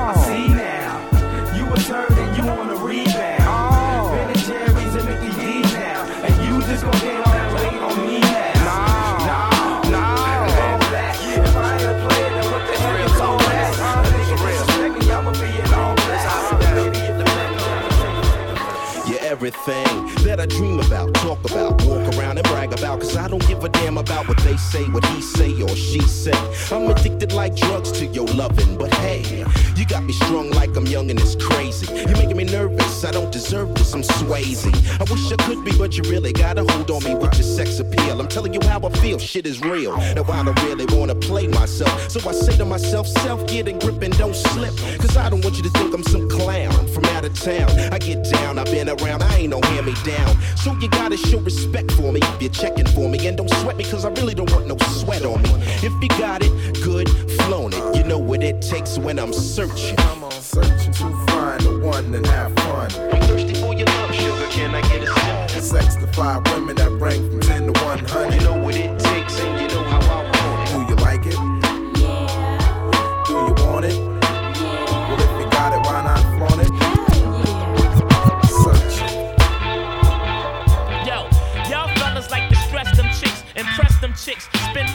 everything that I dream about, talk about, walk around and brag about. Cause I don't give a damn about what they say, what he say or she say. I'm addicted like drugs to your loving, but hey, you got me strung like I'm young and it's crazy. You're making me nervous, I don't deserve this, I'm swayzy. I wish I could be, but you really got a hold on me with your sex appeal. I'm telling you how I feel, shit is real. Now I don't really wanna play myself, so I say to myself, self, get in grip and don't slip. Cause I don't want you to think I'm some clown from out of town. I get down, I've been around, I ain't no hand me down. So you gotta show respect for me if you're checking for me. And don't sweat me, cause I really don't want no sweat on me. If you got it, good, flown it. You know what it takes when I'm searching. I'm on searching to find the one and have fun. I'm thirsty for your love, sugar. Can I get a sip? Sex to five women that rank from 10 to 100. You know what it takes,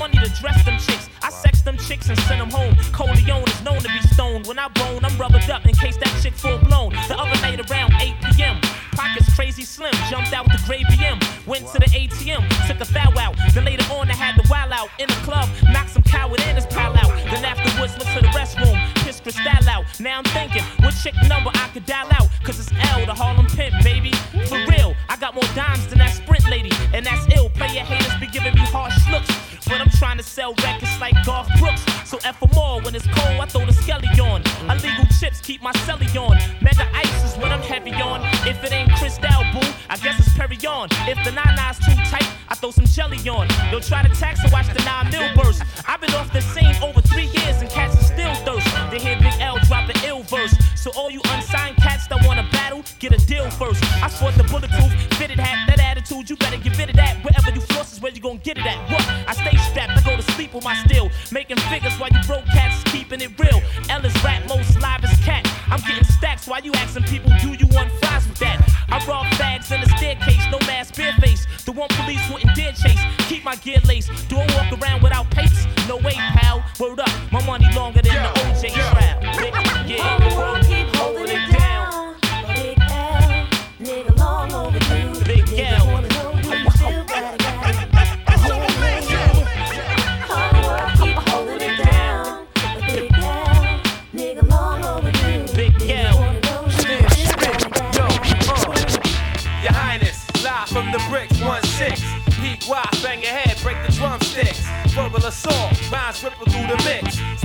money to dress them chicks. I sex them chicks and send them home. Coleon is known to be stoned. When I bone, I'm rubbered up in case that chick full blown. The other night around 8 p.m. Pockets crazy slim, jumped out with the gray BM. Went to the ATM, took a foul out. Then later on, I had the wild out in the club, knocked some coward and his pal out. Then afterwards, went to the restroom, pissed Cristal out. Now I'm thinking, what chick number I could dial out? Cause it's L, the Harlem Pimp, baby. For real, I got more dimes to sell records like Garth Brooks. So F for more, when it's cold, I throw the skelly on. Illegal chips keep my celly on. Mega ice is what I'm heavy on. If it ain't Cristal, boo, I guess it's Perignon. If the nine-nine's too tight, I throw some jelly on. They'll try to tax and watch the nine mil burst. I've been off the scene over three years and cats are still thirst. They hear Big L drop an ill verse. So all you unsigned cats that wanna battle, get a deal first. I sport the bulletproof, you asking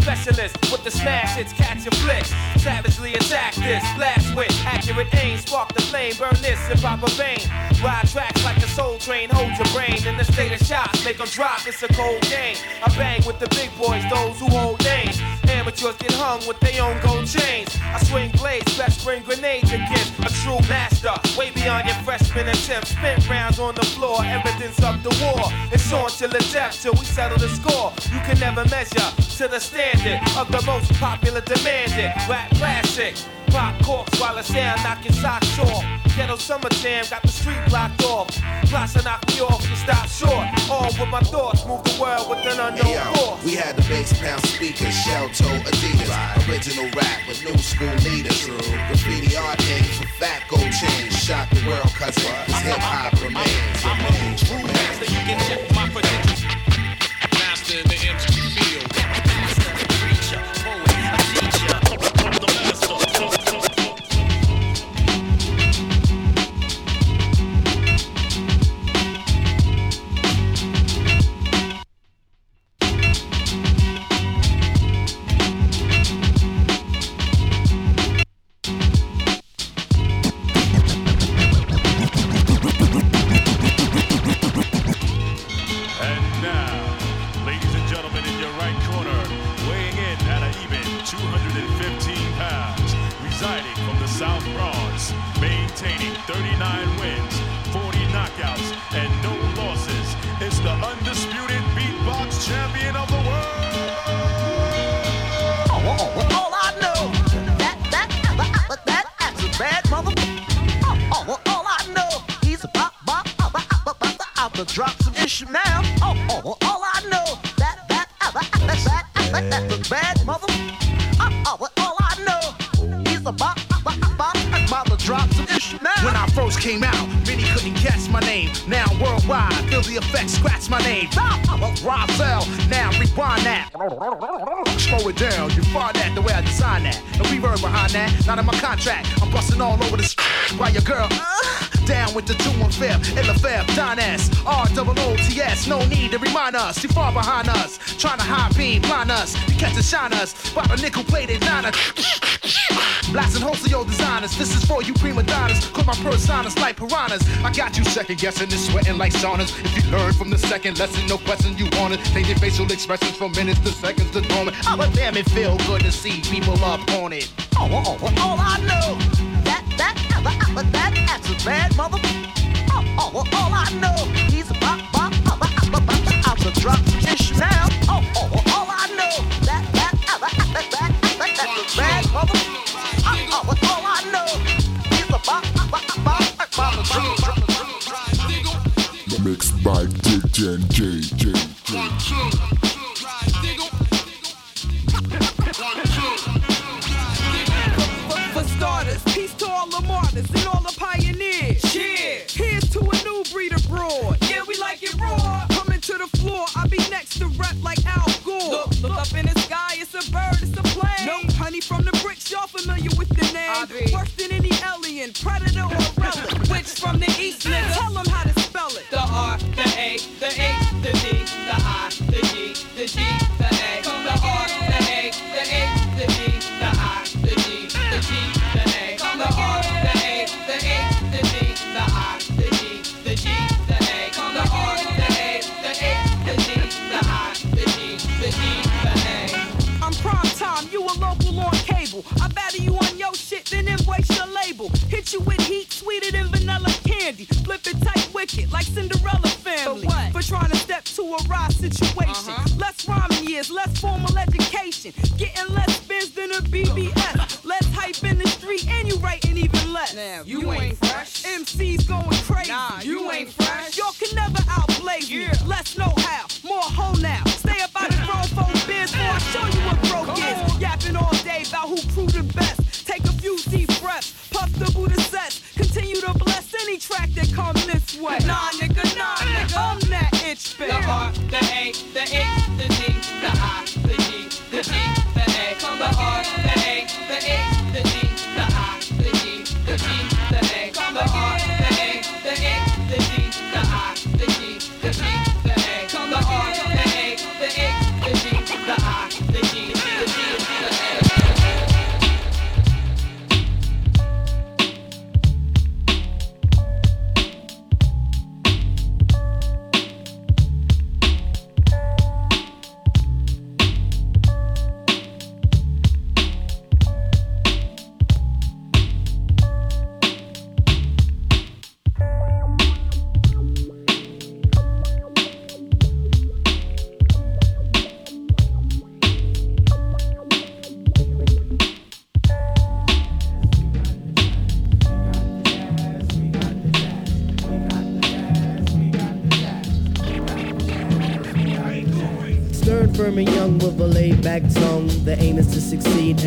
Specialist with the smash hits, catch your flicks. Savagely attack this, blast with accurate aim. Spark flame, burn this in a vein. Ride tracks like a soul train, hold your brain in the state of shock. Make them drop, it's a cold game. I bang with the big boys, those who hold names. Amateurs get hung with their own gold chains. I swing blades, best bring grenades again. A true master, way beyond your freshman attempt. Spent rounds on the floor, evidence of the war. It's on till the death, till we settle the score. You can never measure to the standard of the most popular demanded rap classic. Pop corks while the sound knock your socks off. Ghetto summer jam got the street blocked off. Plus to knock me off, you stop short. All with my thoughts, move the world with an unknown Hey, yo, force. we had the bass pound speakers, shell toe Adidas, original rap with new school leaders. Graffiti art names with fat gold chains, shock the world cause hip hop remains. remains, remains. you can check Behind that, not in my contract. I'm busting all over this while your girl down with the two and fifth, the fifth, Don S, R double O T S. No need to remind us, too far behind us. Trying to high beam, blind us, you catch and shine us. By a nickel plated niner. Blasting wholesale designers, this is for you prima donnas. Call my personas like piranhas. I got you second guessing and sweating like saunas. If you learn from the second lesson, no question you want it. Change your facial expressions from minutes to seconds to moment. Oh, but damn, it feel good to see people up on it. Oh, oh, oh, all I know that that that that that's a bad mother. Oh, oh, oh, all I know he's a bop bop bop bop bop bop. I'm to drop now. Oh, oh, oh, all I know that that that that that a bad. Oh, oh, oh, all I know he's a bop bop bop bop bop bop. Mixed by DJ J. up in the sky, it's a bird, it's a plane. No honey from the bricks, y'all familiar with the name. Worse than any alien, predator or relic. (laughs) Witch from the east, nigga. Tell them how to spell it. The R, candy. Flip it tight wicked like Cinderella family. For what? For trying to step to a raw situation. Uh-huh. Less rhyming years, less formal education. Getting less spins than a BBS. Less hype in the street, and you writing even less. you ain't fresh. MCs going crazy. Nah, you ain't fresh. Track that come this way. Nah, nigga, nah, nigga. I'm that itch, bitch. The R, the A, the H, the D, the I, the G, the G, the A. The R, the A, the H, the D, the I, the G, the G, the A. The R,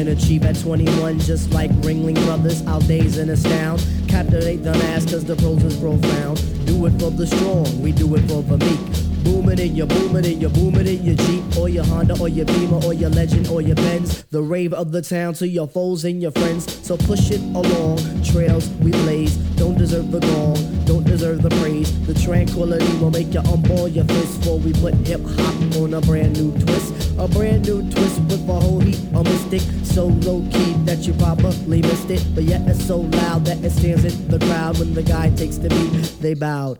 and achieve at 21, just like Ringling Brothers. Our days and astound. Captivate the mass, cause the pros is profound. Do it for the strong, we do it for the meek. Boom it in your boom it in your boom it in your Jeep or your Honda or your Beamer or your Legend or your Benz. The rave of the town to your foes and your friends. So push it along. Trails we blaze don't deserve the gong, don't deserve the praise. The tranquility will make you unball your fist before we put hip hop on a brand new twist. A brand new twist with a whole heap of mystic. So low key that you probably missed it, but yet it's so loud that it stands in the crowd when the guy takes the beat. They bowed.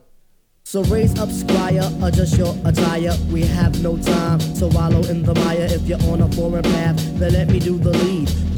So raise up, squire, adjust your attire. We have no time to wallow in the mire. If you're on a foreign path, then let me do the lead.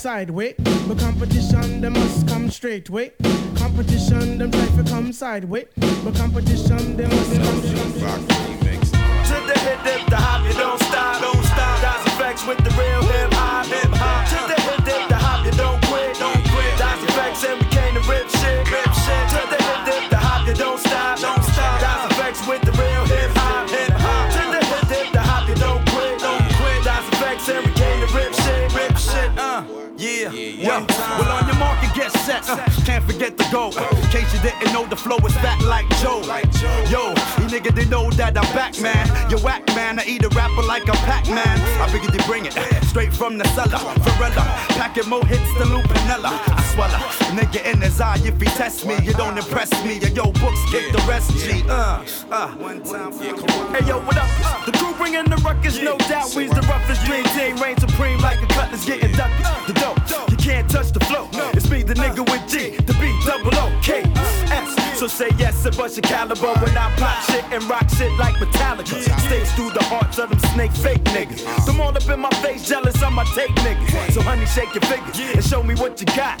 Sideways. But competition, they must come straight way. Competition, them try to come sideways. But competition, they must come straight To the hip, dip, the hop, you don't stop, don't stop. That's effects with the real hip hop, hip hop. To the hip, dip, the hop, you don't quit, don't quit. That's effects and we came to rip shit, rip shit. To the hip, dip, the hop, you don't stop, don't stop. Uh, yeah, yo. Well, on your mark and get set. Uh, can't forget the goal. In case you didn't know, the flow is back like Joe. Yo, you nigga they know that I'm back, man. You whack, man. I eat a rapper like a Pac-Man. I figured they bring it straight from the cellar. Varela, packing more hits than Lou Piniella. I swallow, nigga in his eye. If he test me, you don't impress me. Your yo books get the rest. G. Uh, uh. Hey yo, what up? The crew bringing the ruckus, no doubt. We's the roughest dream team, reign supreme like a cutlass getting ducked. The dope, you can't touch the flow. It's me, the nigga with G, the B, double O, K, S. So say yes and bust your caliber when I pop shit and rock shit like Metallica. Stakes through the hearts of them snake fake niggas. Them all up in my face, jealous of my tape niggas. So honey, shake your fingers and show me what you got.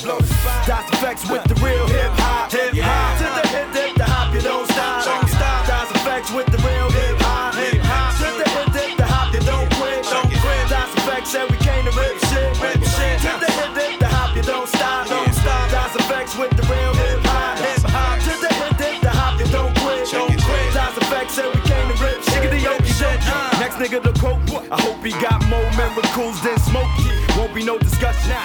That's effects with the real hip hop, hip hop. To the hip dip, the hop, you don't stop, nigga quote, I hope he got more miracles than Smokey. Won't be no discussion,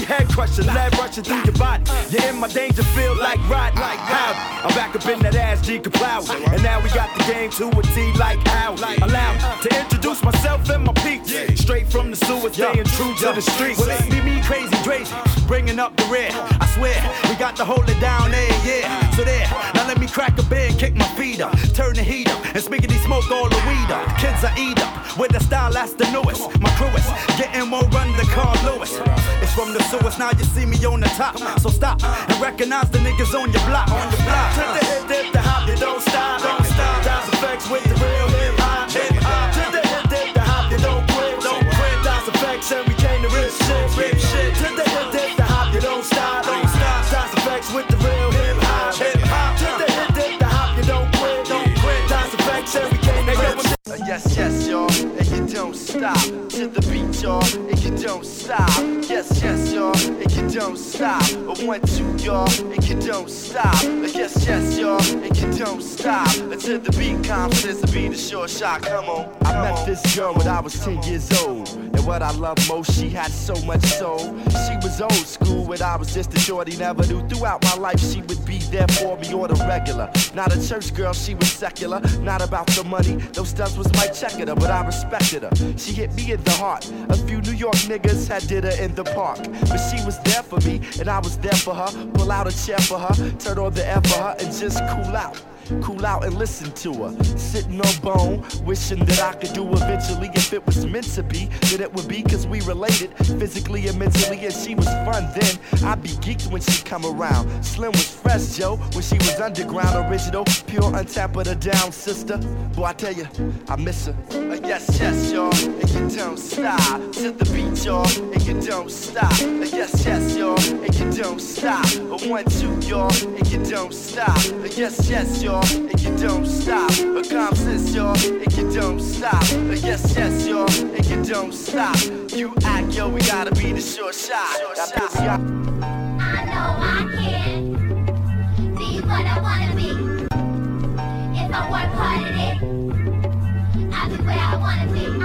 head crushing, lead rushing through your body. You're in my danger field like riding like how. I'm back up in that ass G Kaplow. And now we got the game to a T like how. Allow me to introduce myself and my peeps. Straight from the sewer, staying true to the streets. Well, it's me, me, crazy, crazy, bringing up the rear. I swear, we got to hold it down there, yeah. So there, now let me crack a beer and kick my feet up. Turn the heat up, and spiggity smoke all the weed up. Kids I eat up, with the style that's the newest. My crew is getting more run than Carl Lewis. It's from the sewers, now you see me on the top. So stop and recognize the niggas on your block. On your block. To the hip, dip, the hop, you don't stop. Don't stop. That's effects with the real hip hop. Hip hop. To the hip, dip, the hop, you don't quit. Don't quit. That's effects and we came to rip shit. Rip shit. To the hip, dip, the hop, you don't stop. Don't stop. That's effects with the real hip hop. Hip hop. To the hip, dip, the hop, you don't quit. Don't quit. That's effects and we came to rip shit. Yes, yes, y'all, and you don't stop to the beat, y'all, don't stop. Yes, yes, y'all, and you don't stop. A one, two, y'all, and you don't stop. Uh, yes, yes, y'all, and you don't stop. To the beat, to be the short shot. Come on. I met this girl when I was 10 years old. And what I love most, she had so much soul. She was old school when I was just a shorty, never knew. Throughout my life, she would be there for me on the regular. Not a church girl, she was secular. Not about the money, those stunts was my checking her, but I respected her. She hit me in the heart. A few New York niggas had did her in the park. But she was there for me, and I was there for her. Pull out a chair for her, turn on the air for her, and just cool out. Cool out and listen to her. Sitting on bone, wishing that I could do eventually. If it was meant to be, that it would be cause we related physically and mentally. And she was fun then. I'd be geeked when she come around. Slim was fresh, Joe, when she was underground, original, pure, untapped, but a down sister. Boy, I tell you, I miss her. Uh, yes, yes, y'all, and you don't stop. To the beat, y'all, and you don't stop. Uh, yes, yes, y'all, and you don't stop. A one, two, y'all, and you don't stop. Uh, yes, yes, y'all, and you don't stop. A confidence, y'all, and you don't stop. Uh, yes, yes, y'all, and you don't stop. You act, yo, we gotta be the short shot. Baby, I- I know I can be what I wanna be. If I work hard at it, I'll be where I wanna be.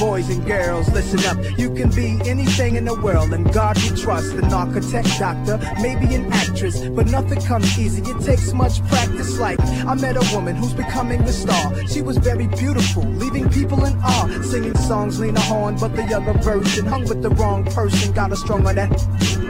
Boys and girls, listen up. You can be anything in the world, and God we trust. An architect, doctor, maybe an actress, but nothing comes easy. It takes much practice. Like I met a woman who's becoming the star. She was very beautiful, leaving people in awe. Singing songs, Lena Horne, but the younger version hung with the wrong person. Got her strong on that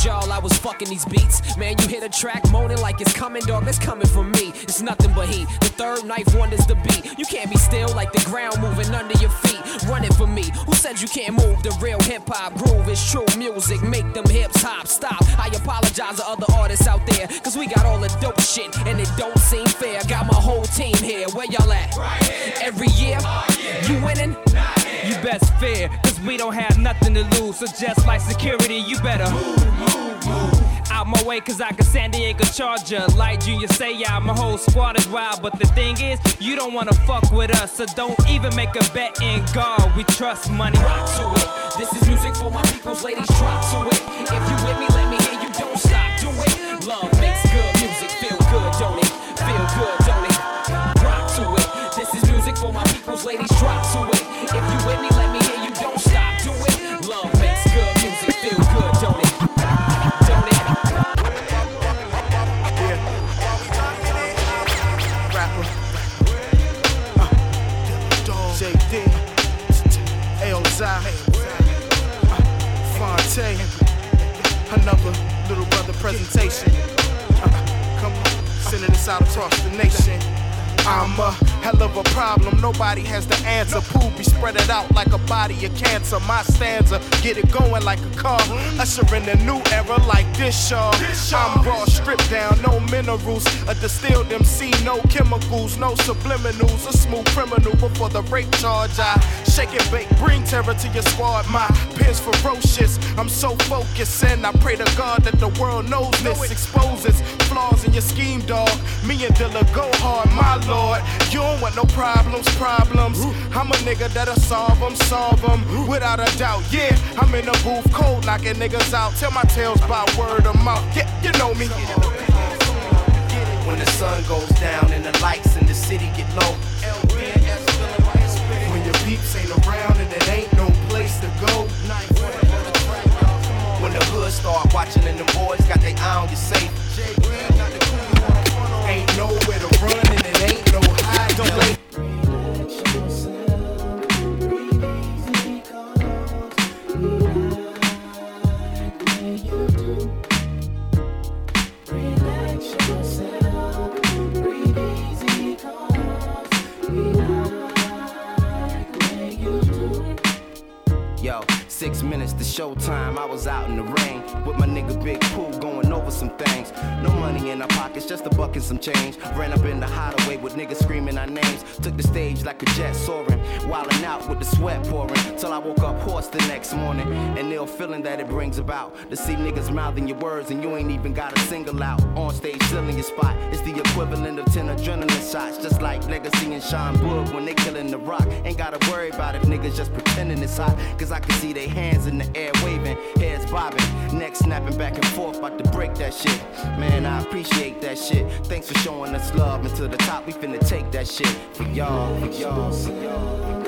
Told y'all I was fucking these beats. Man, you hit a track moaning like it's coming, dog. It's coming from me. It's nothing but heat. The third knife wonders the beat. You can't be still like the ground moving under your feet. Run it for me. Who said you can't move? The real hip hop groove is true music. Make them hips hop. Stop. I apologize to other artists out there. Cause we got all the dope shit and it don't seem fair. Got my whole team here. Where y'all at? Right Every year? You winning? You best fear, we don't have nothing to lose. So just like security, you better move, move, move. Out my way, cause I can San Diego Charger. Like Junior say, yeah, my whole squad is wild. But the thing is, you don't wanna fuck with us. So don't even make a bet in God. We trust money. Rock to it. This is music for my peoples, ladies. Drop to it. If you with me, out across the nation. I'm a hell of a problem, nobody has the answer. Pooh be spread it out like a body of cancer. My stanza, get it going like a car. Usher in a new era like this, y'all. I'm raw, stripped down, no minerals. A distilled MC, no chemicals, no subliminals. A smooth criminal before the rape charge. I shake and bake, bring terror to your squad. My pen's ferocious, I'm so focused. And I pray to God that the world knows this. Exposes flaws in your scheme, dog. Me and Dilla go hard, my lord. You don't want no problems, problems. I'm a nigga that'll solve them, solve them. Without a doubt, yeah. I'm in the booth, cold, knocking niggas out. Tell my tales by word of mouth. Yeah, you know me. When the sun goes down and the lights in the city get low. When your peeps ain't around and it ain't no place to go. When the hood start watching and the boys got their eye on your safe. Ain't nowhere to run showtime. I was out in the rain with my nigga Big Pooh going some things. No money in our pockets, just a buck and some change. Ran up in the hideaway with niggas screaming our names. Took the stage like a jet soaring. Wildin' out with the sweat pouring. Till I woke up hoarse the next morning. And ill feeling that it brings about. To see niggas mouthing your words and you ain't even got a single out. On stage, filling your spot. It's the equivalent of 10 adrenaline shots. Just like Legacy and Sean Boog when they killing the rock. Ain't gotta worry about if niggas just pretending it's hot. Cause I can see their hands in the air waving, heads bobbing, necks snapping back and forth, about to break that shit. Man, I appreciate that shit. Thanks for showing us love. Until the top, we finna take that shit. For y'all, for y'all, for y'all.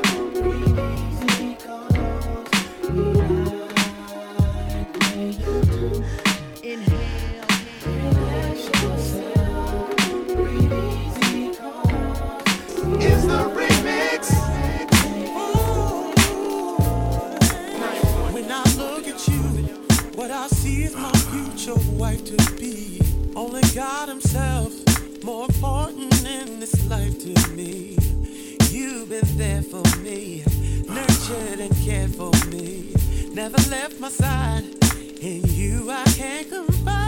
Is Never left my side In you I can't confide.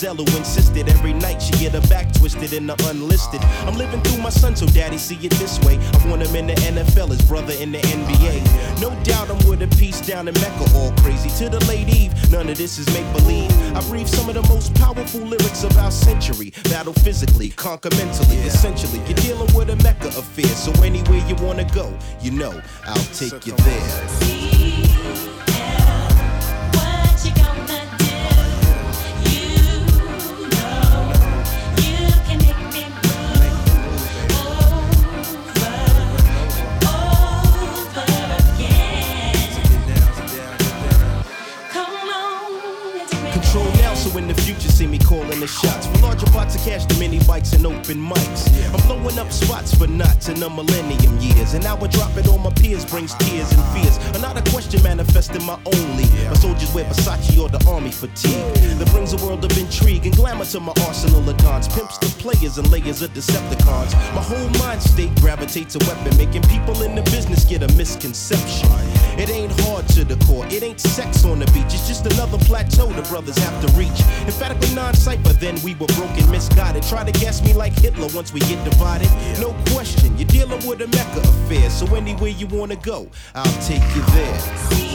Mademoiselle who insisted every night she get her back twisted in the unlisted. I'm living through my son, so daddy see it this way. I want him in the NFL, his brother in the NBA. No doubt I'm with a piece down in Mecca, all crazy. To the late Eve, none of this is make believe. I breathe some of the most powerful lyrics of our century. Battle physically, conquer mentally, essentially. You're dealing with a Mecca affair, so anywhere you wanna go, you know, I'll take you there. Open mics. I'm blowing up spots for in the millennium years. And now I drop it on my peers brings tears and fears. Another question manifesting my only. My soldiers wear Versace or the army fatigue. That brings a world of intrigue and glamour to my arsenal of dons. Pimps the players and layers of Decepticons. My whole mind state gravitates a weapon, making people in the business get a misconception. It ain't hard to the core, it ain't sex on the beach. It's just another plateau the brothers have to reach. Emphatically non cipher, then we were broken, misguided. Try to guess me like Hitler once we get divided. No question, you're dealing with a Mecca affair. So anywhere you wanna go, I'll take you there.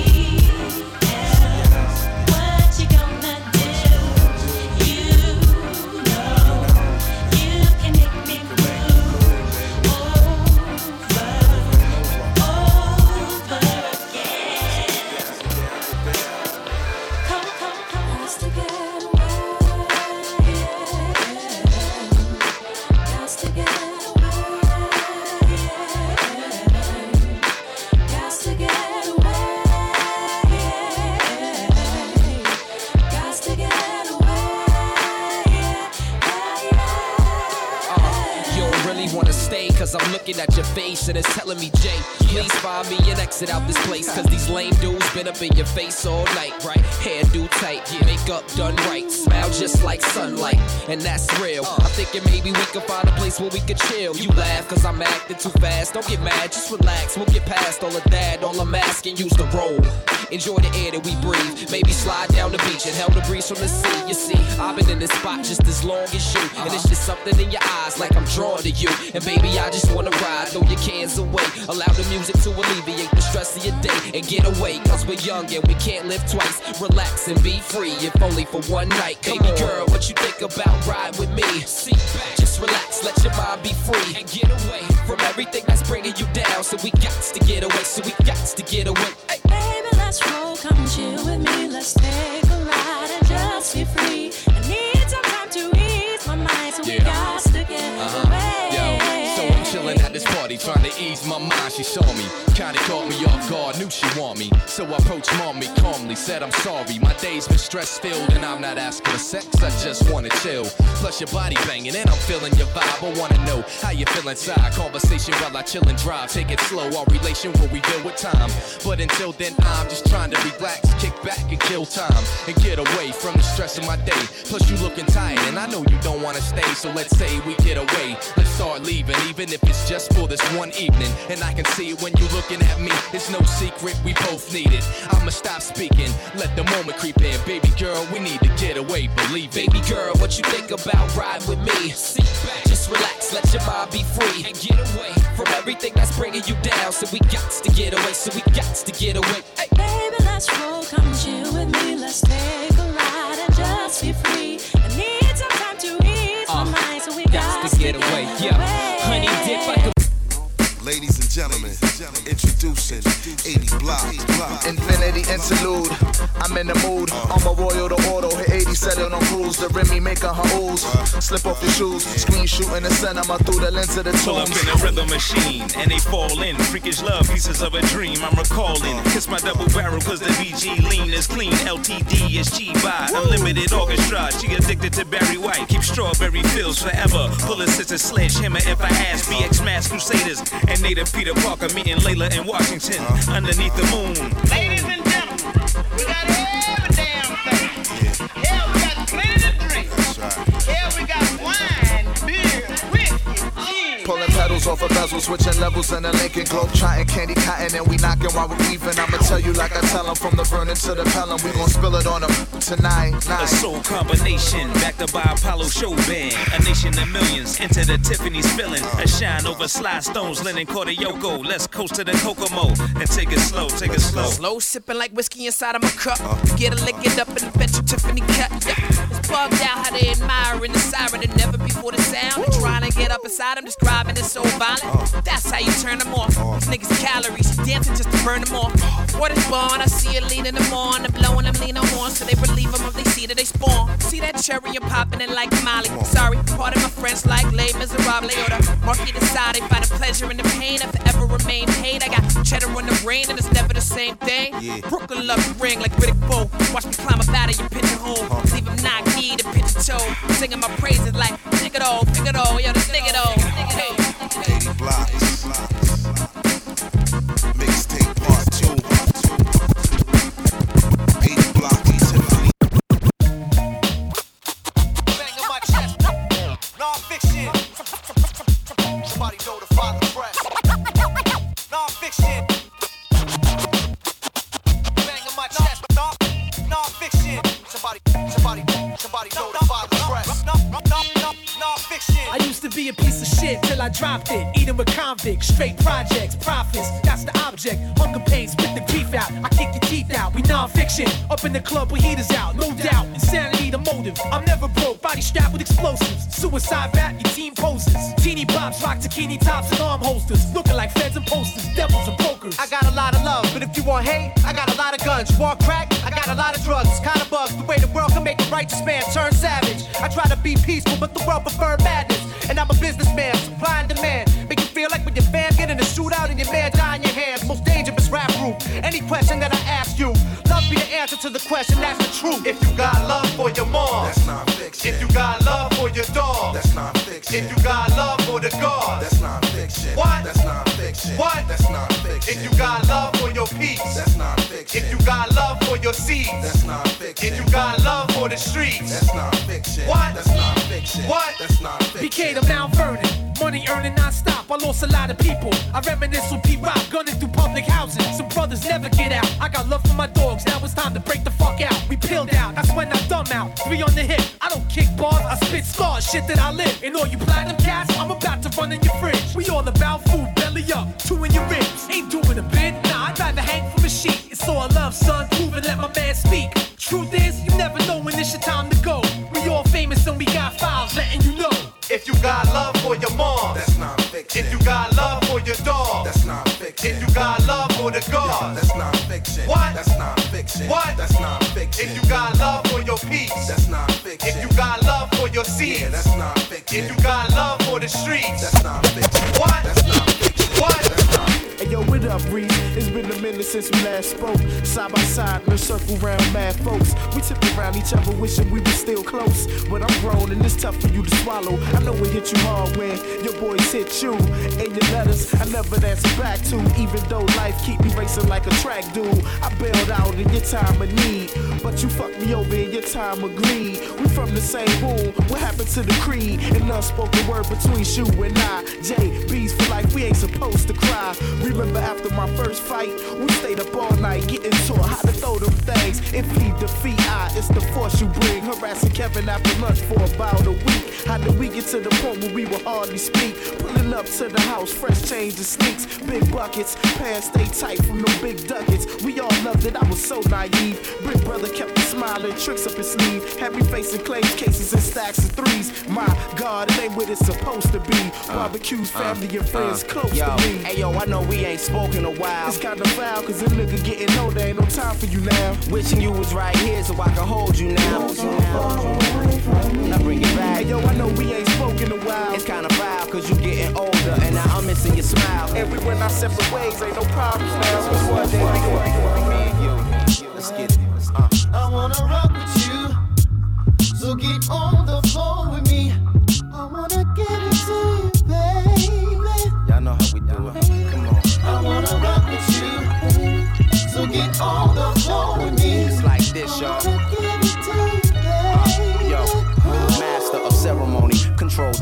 Exit out this place. Cause these lame dudes been up in your face all night, right? Hair do tight, yeah. makeup done right, smile just like sunlight, and that's real. I'm thinking maybe we could find a place where we could chill. You laugh cause I'm acting too fast, don't get mad, just relax, we'll get past all of that. All I'm asking you's to roll. Enjoy the air that we breathe. Maybe slide down the beach and help the breeze from the sea. You see, I've been in this spot just as long as you. And it's just something in your eyes like I'm drawn to you. And baby, I just wanna ride, throw your cans away. Allow the music to alleviate the stress of your day and get away. Cause we're young and we can't live twice. Relax and be free, if only for one night. Baby girl, what you think about ride with me? Sit back, just relax, let your mind be free. And get away from everything that's bringing you down. So we got to get away, so we got to get away. Hey. Baby, let's roll, come chill with me. Let's take a ride and just be free. Trying to ease my mind. She saw me, kinda caught me off guard, knew she want me. So I approached mommy calmly, said I'm sorry. My day's been stress filled, and I'm not asking for sex, I just wanna chill. Plus your body banging, and I'm feeling your vibe. I wanna know how you feel inside. Conversation while I chill and drive, take it slow. Our relation will reveal with time. But until then, I'm just trying to relax, kick back and kill time, and get away from the stress of my day. Plus you looking tired, and I know you don't wanna stay. So let's say we get away. Let's start leaving, even if it's just for this one evening. And I can see it when you looking at me. It's no secret, we both need it. I'ma stop speaking, let the moment creep in. Baby girl, we need to get away, believe it. Baby girl, what you think about ride with me? Sit back, just relax, let your mind be free and get away from everything that's bringing you down. So we got to get away, so we got to get away. Hey. Baby, let's roll, come chill with me. Let's take a ride and just be free. I need some time to ease my Uh, mind, so we got Got to get away, yeah. Honey dip like a Ladies and gentlemen, introducing 80 Block. Infinity interlude, I'm in the mood. Uh. I'm a royal to auto, hit 80 set it on cruise. The Remy making her ooze. Uh. Slip off your shoes, screen shooting the cinema through the lens of the Pull up in a rhythm machine and they fall in. Freakish love, pieces of a dream I'm recalling. Uh. Kiss my double barrel cause the BG lean is clean. LTD is G by unlimited orchestra. She addicted to Barry White. Keep strawberry fills forever. Pull a sister sledgehammer if I ask. BX Mass Crusaders and native Peter Parker meeting Layla in Washington uh-huh. underneath the moon. Ladies and gentlemen, we got every bezels off a bezel, switching levels in the Lincoln Globe, trotting candy cotton, and we knocking while we weaving. I'ma tell you like I tell 'em from the burning to the pelham. We gon' spill it on them tonight. A soul combination, backed up by Apollo show band. A nation of millions, into the Tiffany's filling. A shine over Sly stones, linen quarter Yoko. Let's coast to the Kokomo and take it slow, take it slow. Slow sipping like whiskey inside of my cup. Get a lick it up in the bet you Tiffany cut. Yeah. Bugged out how they admire in the siren and never before the sound. And trying to get up inside them, describing it so violent. That's how you turn them off. These niggas calories, dancing just to burn them off. What is born? I see it leading them on and blowing them lean on so they relieve them of they see that they spawn. See that cherry and popping it like Molly. Sorry, part of my friends like Les Miserables or the Marquis de Sade. Find the pleasure in the pain I ever remain paid. I got cheddar on the brain and it's never the same thing. Yeah. Brooklyn love ring like Riddick Bowe. Watch me climb up out of your pigeonhole. Leave him knock pitch a toe. Singing my praises like Figaro, Figaro, yo, this nigga though. Nigga dropped it. Eating with convicts, straight projects, profits. That's the object. Hunger pain, spit the grief out. I kick your teeth out. We non-fiction. Up in the club with heaters out, no doubt. Insanity the motive. I'm never broke. Body strapped with explosives. Suicide rap, your team poses. Teeny bops, rock bikini tops and arm holsters. Looking like feds and posters, devils and brokers. I got a lot of love, but if you want hate, I got a lot of guns. You crack? I got a lot of drugs. Kinda bugs the way the world can make a righteous man turn savage. I try to be peaceful, but the world prefer madness. And I'm a businessman, question that I ask you, love be the answer to the question. That's the truth. If you got love for your mom, That's not fiction. if you got love for your dog, That's not fiction. if you got love for the God, That's not fiction. What? That's not fiction. What? That's not fiction. if you got love for your peace, That's not fiction. if you got love for your seeds, That's not fiction. if you got love for the streets, That's not fiction. What? That's not fiction. What? That's not fiction. BK to Mount Vernon. Money earning non-stop. I lost a lot of people. I reminisce with P-Rock gunning through public housing. Some brothers never get out. I got love for my dogs. Now it's time to break the fuck out. We peeled out. That's when I dumb out. Three on the hip. I don't kick bars. I spit scars. Shit that I live. And all you platinum cats, I'm about to run in your fridge. We all about food. Belly up. Two in your ribs. Ain't doing a bit. Nah, I'd rather hang from a sheet. It's all love, son. Prove and let my man speak. Truth is, you never got love for the God, That's not fiction. What? That's not fiction. What? That's not fiction. if you got love for your peace, That's not fiction. if you got love for your seeds, Yeah, that's not fiction. if you got love for the streets, That's not fiction. What? That's not yo, what up, Reed? It's been a minute since we last spoke. Side by side in a circle round mad folks. We tipped around each other, wishing we were still close. But I'm grown and it's tough for you to swallow. I know it hit you hard when your boys hit you. And your letters, I never answer back to. Even though life keep me racing like a track dude. I bailed out in your time of need. But you fucked me over in your time of greed. We from the same womb. What happened to the creed? An unspoken word between you and I. JB's for life, we ain't supposed to cry. Remember after my first fight, we stayed up all night getting taught how to throw them things. If he defeat I, it's the force you bring. Harassing Kevin after lunch for about a week. How did we get to the point where we would hardly speak? Pulling up to the house, fresh change and sneaks. Big buckets, pants stay tight from them big ducats. We all loved it, I was so naive. Brick brother kept smiling, tricks up his sleeve. Me facing claims cases and stacks of threes. My God, it ain't what it's supposed to be. Uh, Barbecues, uh, family, and uh, friends close yo, to me. Hey yo, I know we ain't spoken in a while. It's kinda foul, cause this nigga getting older, ain't no time for you now. Wishing you was right here so I can hold you now. Now bring it back. Hey yo, I know we ain't spoken a while. It's kinda foul cause you getting older and now I'm missing your smile. And we went our separate ways, ain't no problems now. What's what, Me and you. Let's get it. Uh. I wanna rock with you. So get on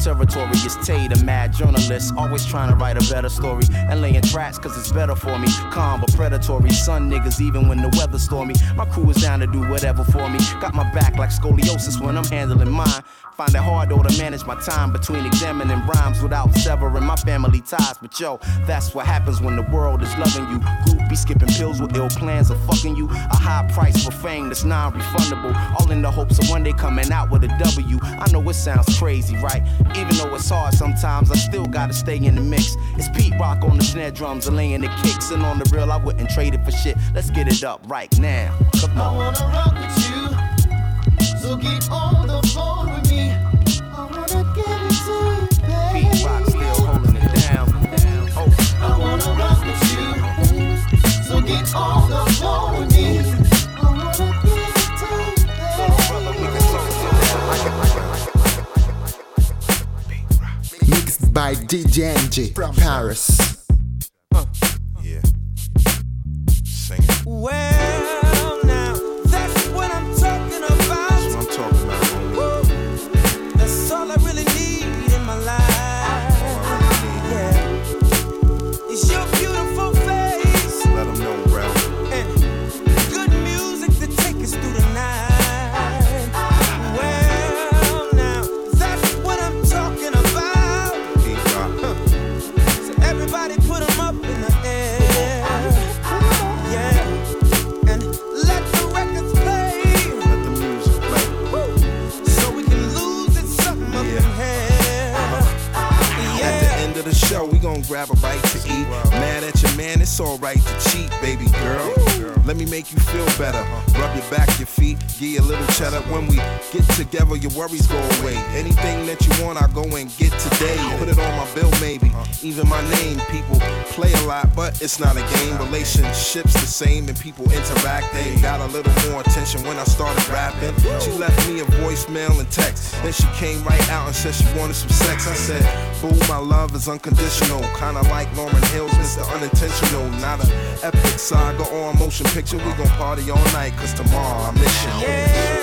Give notorious Tay, the mad journalist. Always trying to write a better story and laying tracks cause it's better for me. Calm but predatory, sun niggas, even when the weather's stormy. My crew is down to do whatever for me. Got my back like scoliosis when I'm handling mine. Find it hard though to manage my time between examining rhymes without severing my family ties. But yo, that's what happens when the world is loving you. Be skipping pills with ill plans of fucking you. A high price for fame that's non refundable. All in the hopes of one day coming out with a W. I know it sounds crazy, right? Even though it's hard sometimes, I still gotta stay in the mix. It's Pete Rock on the snare drums and laying the kicks. And on the real, I wouldn't trade it for shit. Let's get it up right now. Come I wanna rock with you, so get on the floor with me. I wanna give it to you, baby. Pete Rock still holding it down. Oh. I wanna rock with you, so get on by DJ Enjay from Paris. Well, gon' grab a bite to eat. Mad at your man, it's alright to cheat, baby girl. Let me make you feel better. Rub your back, your feet, give you a little cheddar. When we get together, your worries go away. Anything that you want, I go and get today. Put it on my bill, maybe. Even my name, people play a lot, but it's not a game. Relationships the same, and people interact. They got a little more attention when I started rapping. She left me a voicemail and text. Then she came right out and said she wanted some sex. I said, Boo, my love is unconditional. Kinda like Lauryn Hill's Mr. Unintentional. Not a epic saga or a motion picture. We gon' party all night, cause tomorrow I miss you. Yeah,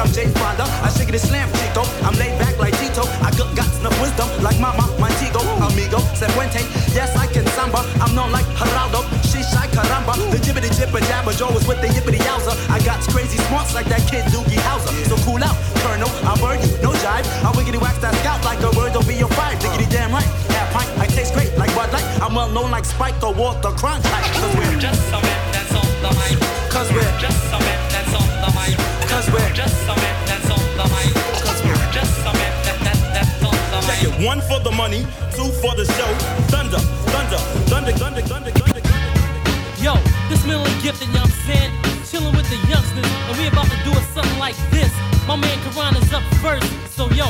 I'm Jay Fonda. I shake it and slam Chico. I'm laid back like Tito. I got, got enough wisdom like Mama Montego. Amigo, Sequente, Yes, I can samba. I'm known like Geraldo. She shy caramba. The jibbity jibber jabber Joe is with the yippity yowza. I got crazy smarts like that kid Doogie Howser. So cool out, Colonel. I burn you, no jive. I wiggity wax that scalp like a word over your five. Diggity damn right. Half pint, I taste great like Bud Light. I'm well known like Spike or Walter Cronkite. Cause we're just money, two for the show. Thunder, thunder, thunder, thunder, thunder, thunder. thunder. Yo, this mentally gifted, you know I'm saying? Chilling with the youngsters, and we about to do it something like this. My man Karan is up first, so yo,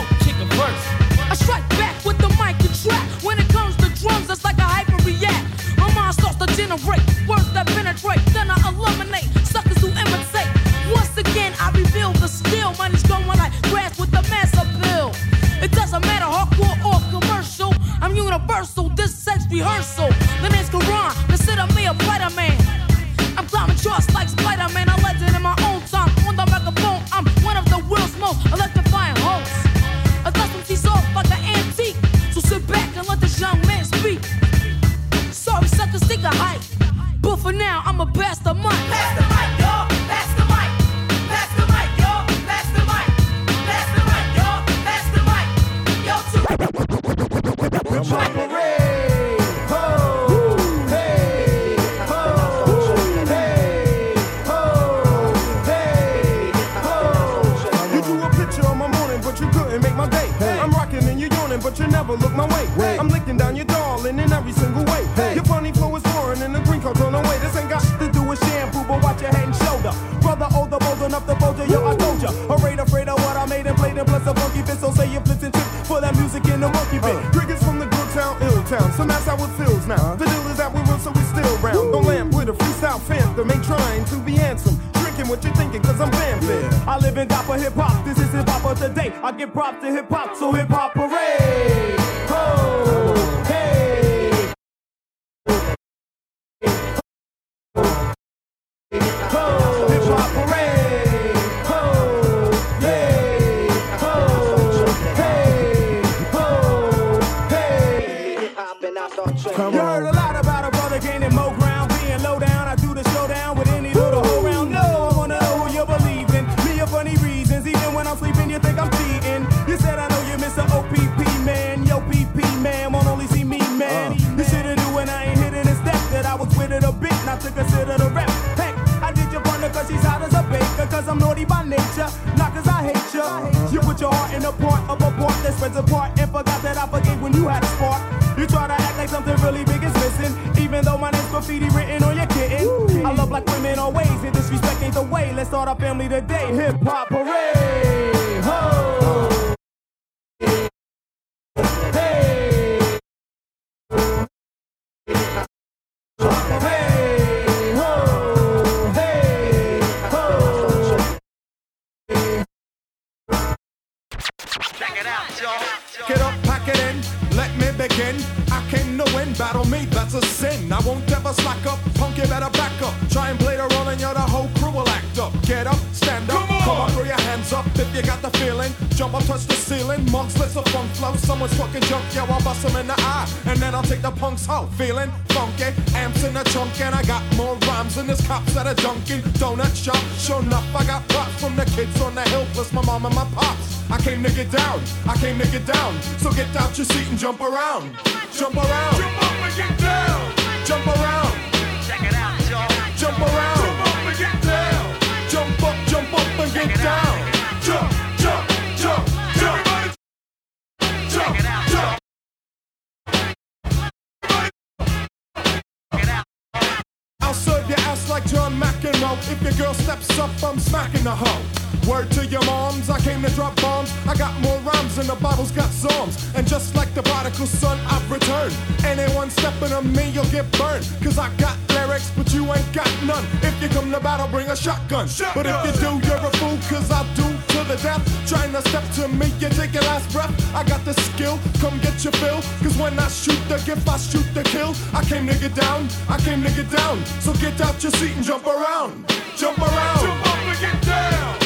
son, I've returned. Anyone stepping on me, you'll get burned. Cause I got lyrics, but you ain't got none. If you come to battle, bring a shotgun. But if you do, you're a fool, cause I do to the death. Trying to step to me, you take your last breath. I got the skill, come get your fill. Cause when I shoot the gift, I shoot the kill. I came to get down, I came to get down. So get out your seat and jump around. Jump around. Jump up and get down.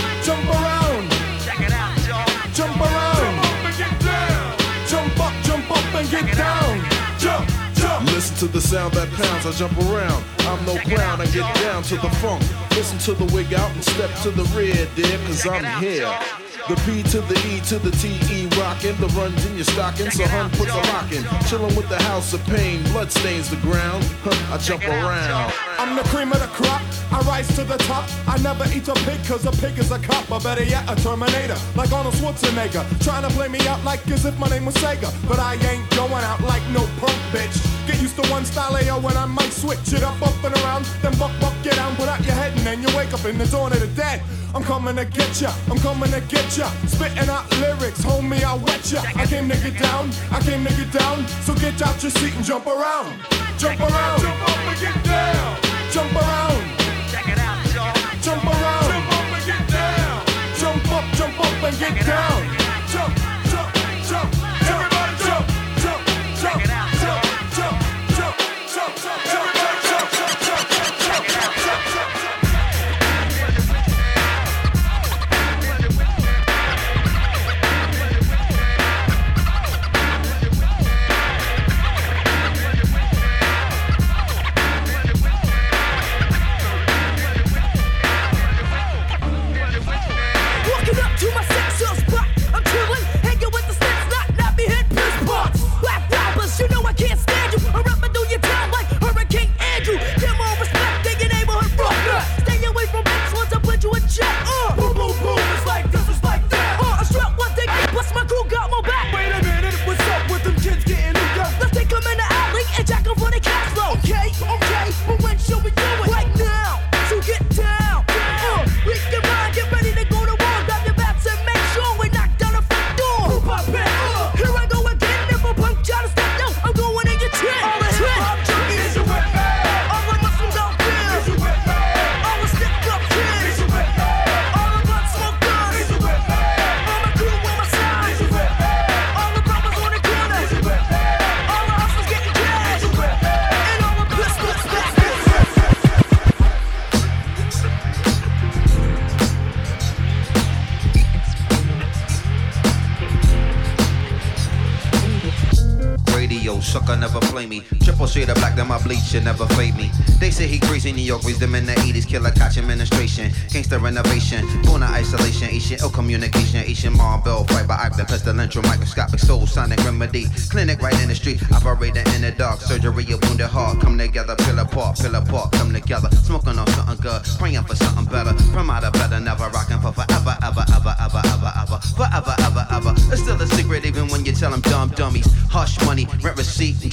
To the sound that pounds, I jump around. I'm no clown, I get down to the funk. Listen to the wig out and step to the rear, dear, cause I'm here. The P to the E to the T E rockin', the runs in your stocking, so hun puts a lock in. Chillin' with the house of pain, blood stains the ground. Huh, I jump around. I'm the cream of the crop. I rise to the top. I never eat a pig cause a pig is a cop. Or better yet, a Terminator. Like Arnold Schwarzenegger. Trying to play me out like as if my name was Sega. But I ain't going out like no punk bitch. Get used to one style AO when I might switch it up, up and around. Then buck, buck, get down, put out your head, and then you wake up in the dawn of the dead. I'm coming to get ya, I'm coming to get ya. Spitting out lyrics, homie, I'll wet ya. I came to get down, I came to get down. So get out your seat and jump around. Jump around. Jump up and get down. Jump around. Should never fade me. They say he crazy. New York him in the 80s. Killer catch administration. Gangster renovation. Born isolation. Asian ill communication. Asian. Fight by acting. Pestilential. Microscopic soul. Sonic remedy. Clinic right in the street. Operating in the dark. Surgery of wounded heart. Come together. Pill apart. Pill apart. Come together. Smoking on something good. Praying for something better. From out of better. Never rocking for forever. Ever. Ever. Ever. Ever. Ever. Forever. Ever. Ever. It's still a secret even when you tell them dumb dummies. Hush money. Rent receipt and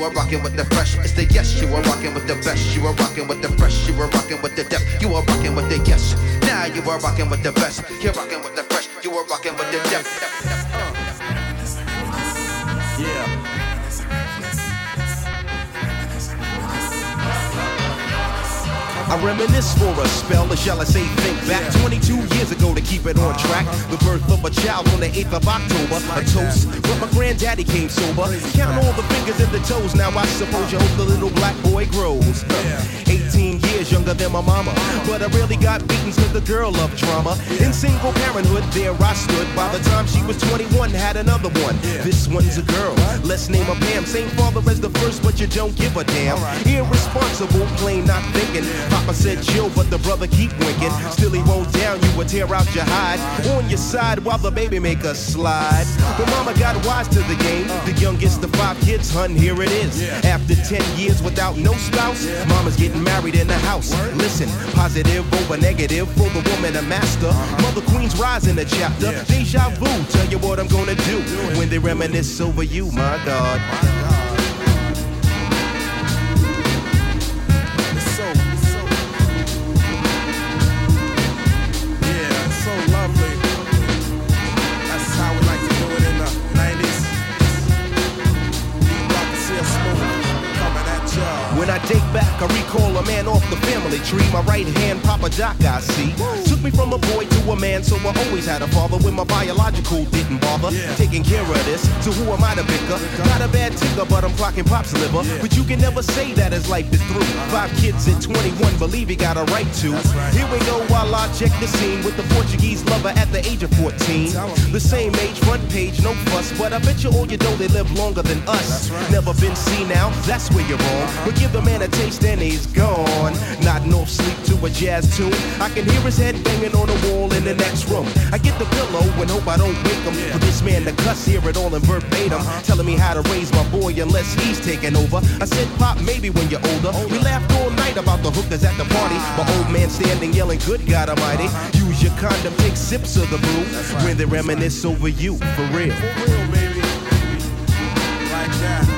you are rocking with the fresh. It's the yes, you are rocking with the best, you are rocking with the fresh, you are rocking with the depth, you are rocking with the yes. Now you are rocking with the best, you're rocking with the I reminisce for a spell, or shall I say think back 22 years ago to keep it on track. The birth of a child on the 8th of October. A toast, but my granddaddy came sober. Count all the fingers and the toes, now I suppose you hope the little black boy grows. 18 years younger than my mama. But I really got beatings cause the girl loved drama. In single parenthood, there I stood. By the time she was 21, had another one. This one's a girl. Let's name her Pam. Same father as the first, but you don't give a damn. Irresponsible, plain not thinking. Papa said chill, but the brother keep winking. Still he won't down you or tear out your hide. On your side while the baby make a slide. But mama got wise to the game. The youngest of five kids, hun, here it is. After 10 years without no spouse, mama's getting married in the house. Listen, positive over negative for the woman a master. Uh-huh. Mother Queen's rise in the chapter. Deja vu, tell you what I'm gonna do when they reminisce over you, my God. It's so, it's yeah, so lovely. That's how we like to do it in the 90s. Rock and CL Smooth coming at y'all. When I date back, I recall a man off the family tree. My right hand, Papa Doc, I see. Took me from a boy to a man, so I always had a father when my biological didn't bother. Taking care of this, so who am I to bicker? Not a bad ticker, but I'm clocking Pop's liver. But you can never say that his life is through. Five kids at 21, believe he got a right to. Here we go while I check the scene with the Portuguese lover at the age of 14. The same age, front page, no fuss, but I bet you all you know they live longer than us. Never been seen now, that's where you're wrong. But give the man a taste and he's gone. Nodding off sleep to a jazz tune. I can hear his head banging on the wall in the next room. I get the pillow and hope I don't wake him. For this man to cuss, hear it all in verbatim. Telling me how to raise my boy unless he's taking over. I said, Pop, maybe when you're older. We laughed all night about the hookers at the party. My old man standing yelling, Good God Almighty. Use your condom, take sips of the brew. When they reminisce over you, for real. Like that.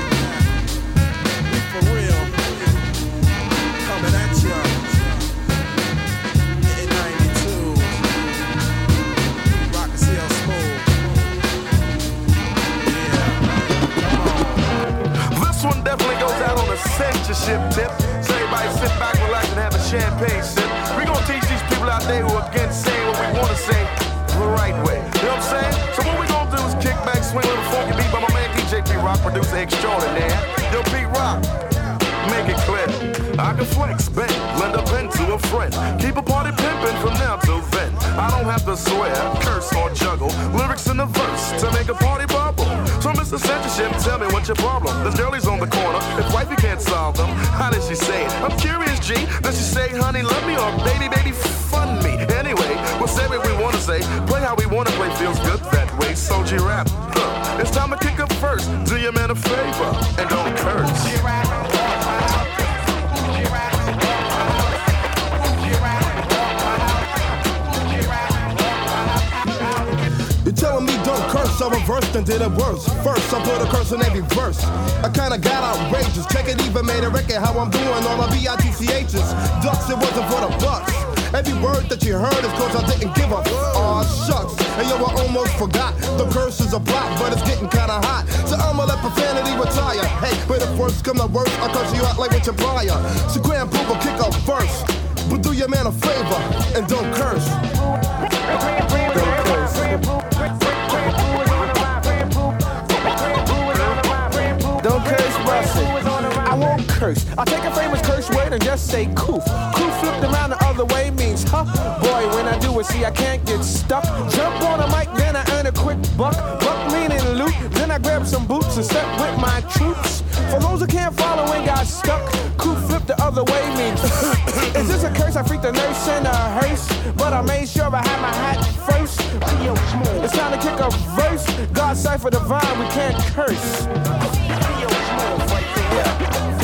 Censorship tip. So everybody sit back, relax, and have a champagne sip. We gonna teach these people out there who are against saying what we wanna say the right way. You know what I'm saying? So what we gonna do is kick back, swing with a funky beat by my man DJ Pete Rock, producer extraordinaire. Yo, Pete Rock, make it clear. I can flex, bend, lend a pen to a friend. Keep a party pimping from now till then. I don't have to swear, curse, or juggle. Lyrics in the verse to make a party bubble. So, Mr. Censorship, tell me what's your problem. This girlie's on the corner. If wifey can't solve them, how did she say it? I'm curious, G. Does she say, honey, love me, or baby, baby, fun me? Anyway, we'll say what we wanna say. Play how we wanna play, feels good that way. So, G rap. Huh. It's time to kick up first. Do your man a favor and don't curse. I reversed and did it worse. First, I put a curse in every verse. I kinda got outrageous. Check it, even made a record how I'm doing all my B-I-T-C-H's. Ducks, it wasn't for the bucks. Every word that you heard is cause I didn't give a Aw, shucks. And yo, I almost forgot. The curse is a block, but it's getting kinda hot. So I'ma let profanity retire. Hey, but if worst come to worst, I'll curse you out like Richard Pryor. So Grand will kick up first. But do your man a favor and don't curse. Don't Don't curse. I'll take a famous curse word and just say coof. Coof flipped around the other way means huh. Boy, when I do it, see, I can't get stuck. Jump on a mic, then I earn a quick buck. Buck meaning loot. Then I grab some boots and step with my troops. For those who can't follow and got stuck, coof flipped the other way means. Is this a curse? I freaked the nurse in a hearse. But I made sure I had my hat first. It's time to kick a verse. God cipher divine, we can't curse. CL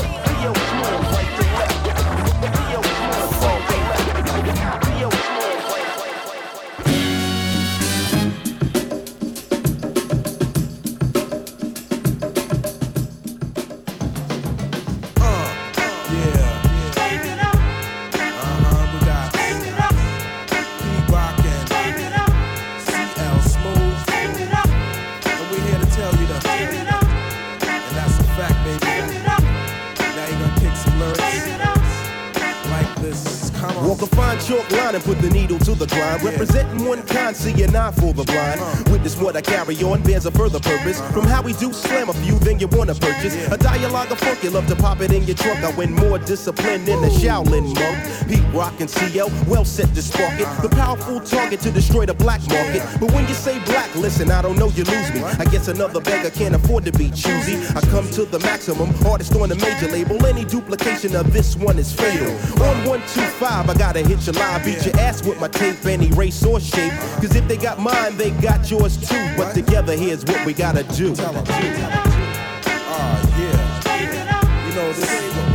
A fine chalk line and put the needle to the grind. Representing one kind, see an eye for the blind. Witness what I carry on bears a further purpose. From how we do slam a few, then you wanna purchase. A dialogue of funk, you love to pop it in your trunk. I win more discipline than a Shaolin monk. Pete Rock and CL, well set to spark it. The powerful target to destroy the black market. But when you say black, listen, I don't know, you lose me. I guess another beggar can't afford to be choosy. I come to the maximum, artist on the major label. Any duplication of this one is fatal. On 125, I gotta hit your live, beat your ass with my tape, any race or shape. Cause if they got mine, they got yours too. But together, here's what we gotta do. Ah, yeah. You know, this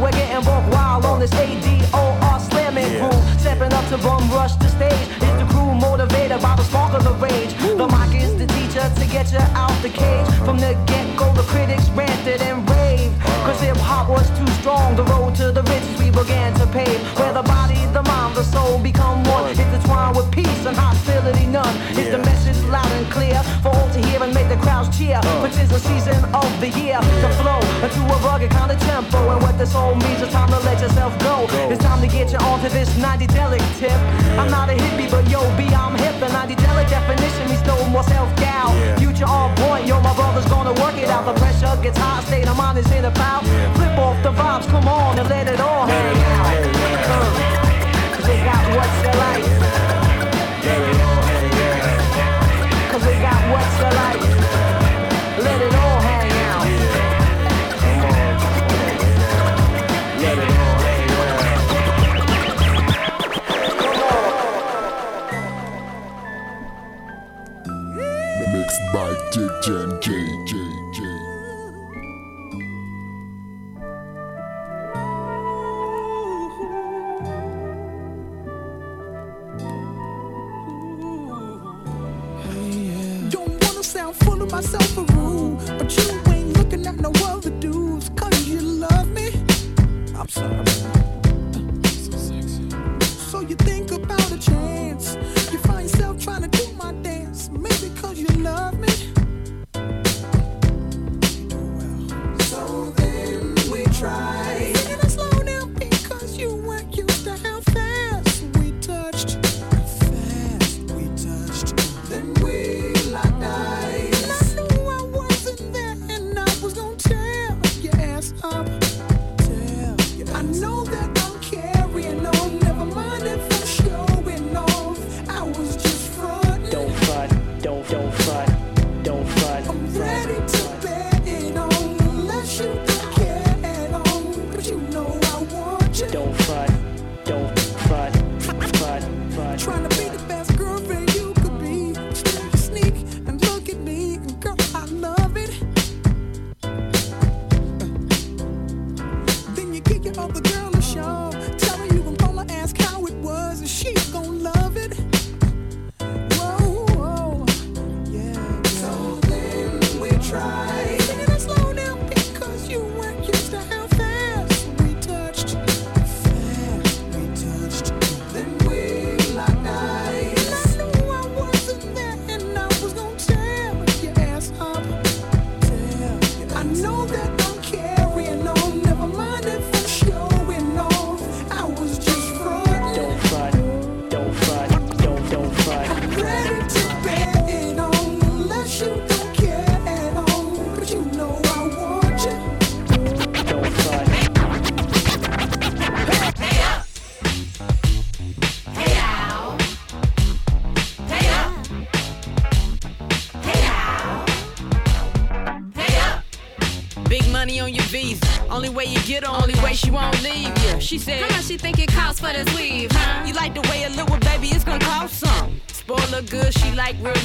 we're getting buck wild on this ADOR slamming Yeah. crew. Stepping up to bum rush the stage. Is the crew motivated by the spark of the rage? The mic is the teacher to get you out the cage. From the get go, the critics ranted and raved. Cause hip hop was too strong. The road to the riches we began to pave. Where the body, the mind, the soul become one. Intertwined with peace and hostility none. Is the message loud and clear for all to hear and make the crowds cheer? Uh. Which is the season of the year to flow into a rugged kind of tempo. And what this all means is time to let yourself go. It's time to get you onto this 90 delic tip. I'm not a hippie, but yo, B, I'm hip. The 90 delic definition means no more self doubt. Future on point, yo, my brother's gonna work it out. The pressure gets hot, state of mind is in about. Flip off the vibes, come on and let it all hang out. Uh, Cause they got what's the life. Cause they got what's the life. Let it all hang out. Let it all hang out. Mixed by DJ J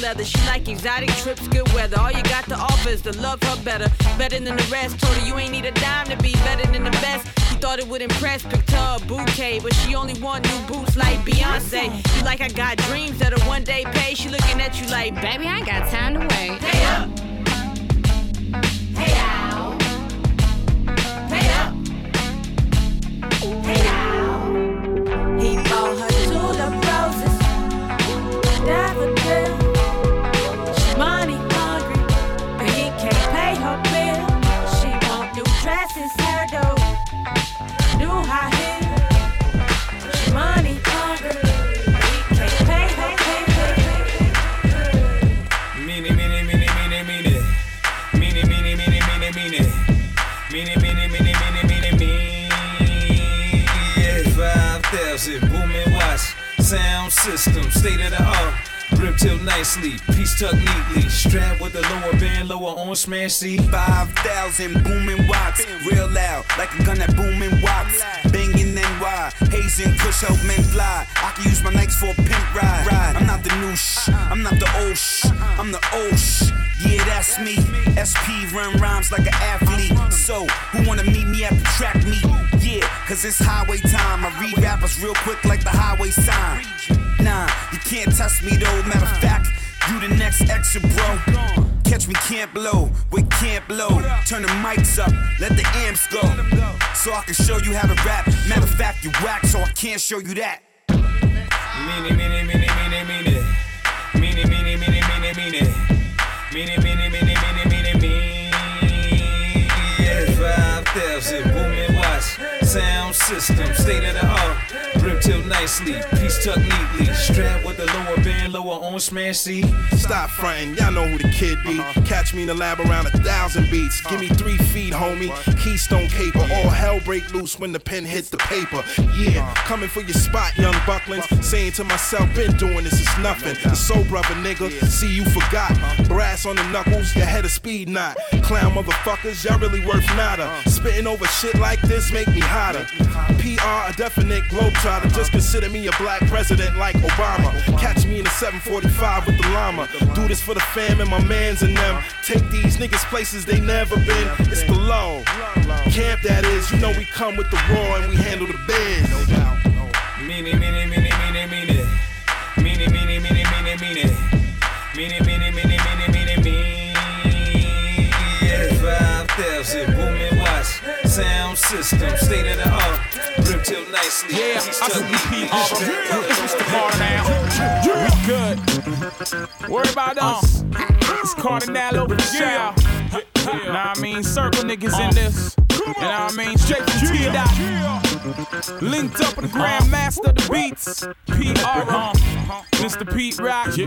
leather. She like exotic trips, good weather. All you got to offer is to love her better. Better than the rest. Told her you ain't need a dime to be better than the best. You thought it would impress, picked her a bouquet. But she only want new boots like Beyonce. You like I got dreams that'll one day pay. She looking at you like, baby, I ain't got time to wait. Hey up. State of the art. Grip till nicely, piece tucked neatly. Strap with the lower band, lower on smash seat. 5,000 booming watts, real loud, like a gun that booming watts. Banging NY, hazing, kush help men fly. I can use my Nikes for a pimp ride. ride. I'm not the new shh, I'm not the old shh, I'm the old shh. Yeah, that's me. SP run rhymes like an athlete. So, who wanna meet me at the track meet? Yeah, cause it's highway time. I read rappers real quick like the highway sign. Nah, you can't test me though. Matter of fact, you the next extra bro. Catch me can't blow with can't blow. Turn the mics up, let the amps go. So I can show you how to rap. Matter of fact, you whack, so I can't show you that. Meanie, meanie, meanie, meanie, meanie. Meanie, meanie, meanie, meanie, meanie. Meanie, meanie, meanie, meanie, meanie, meanie. Yeah, 5,000 booming watts. Sound system, state of the art. Grip till nicely, piece tucked neatly. Strap with the lower band, lower on smash seat. Stop frontin', y'all know who the kid be. Uh-huh. Catch me in the lab around a thousand beats. Give me three feet, homie. Keystone caper. All hell break loose when the pen hits the paper. Yeah, uh-huh. coming for your spot, young bucklins. Saying to myself, been doing this is nothing. The soul brother, nigga. See you forgot. Uh-huh. Brass on the knuckles, your head a speed knot. Clown motherfuckers, y'all really worth nada. Spitting over shit like this make me hotter. PR, a definite globetrotter. Just consider me a black president like Obama. Catch me in a 745 with the llama. Do this for the fam and my mans and them. Take these niggas places they never been. It's the low. Camp that is, you know we come with the raw and we handle the biz. Meanie, meanie, meanie, meanie, meanie. Meanie, meanie, meanie, meanie, meanie. Meanie, meanie, meanie, Sound system, state of the art. Grip till nicely. Yeah, I see neatly. people. It's Mr. Carter now. We good. Worry about us. It's Kardinal Offishall. Now I mean, circle niggas in uh. this. And I mean? Straight from T dot. Linked up with the Grandmaster of the Beats. PR. Uh-huh. Mr. Pete Rock. Yeah,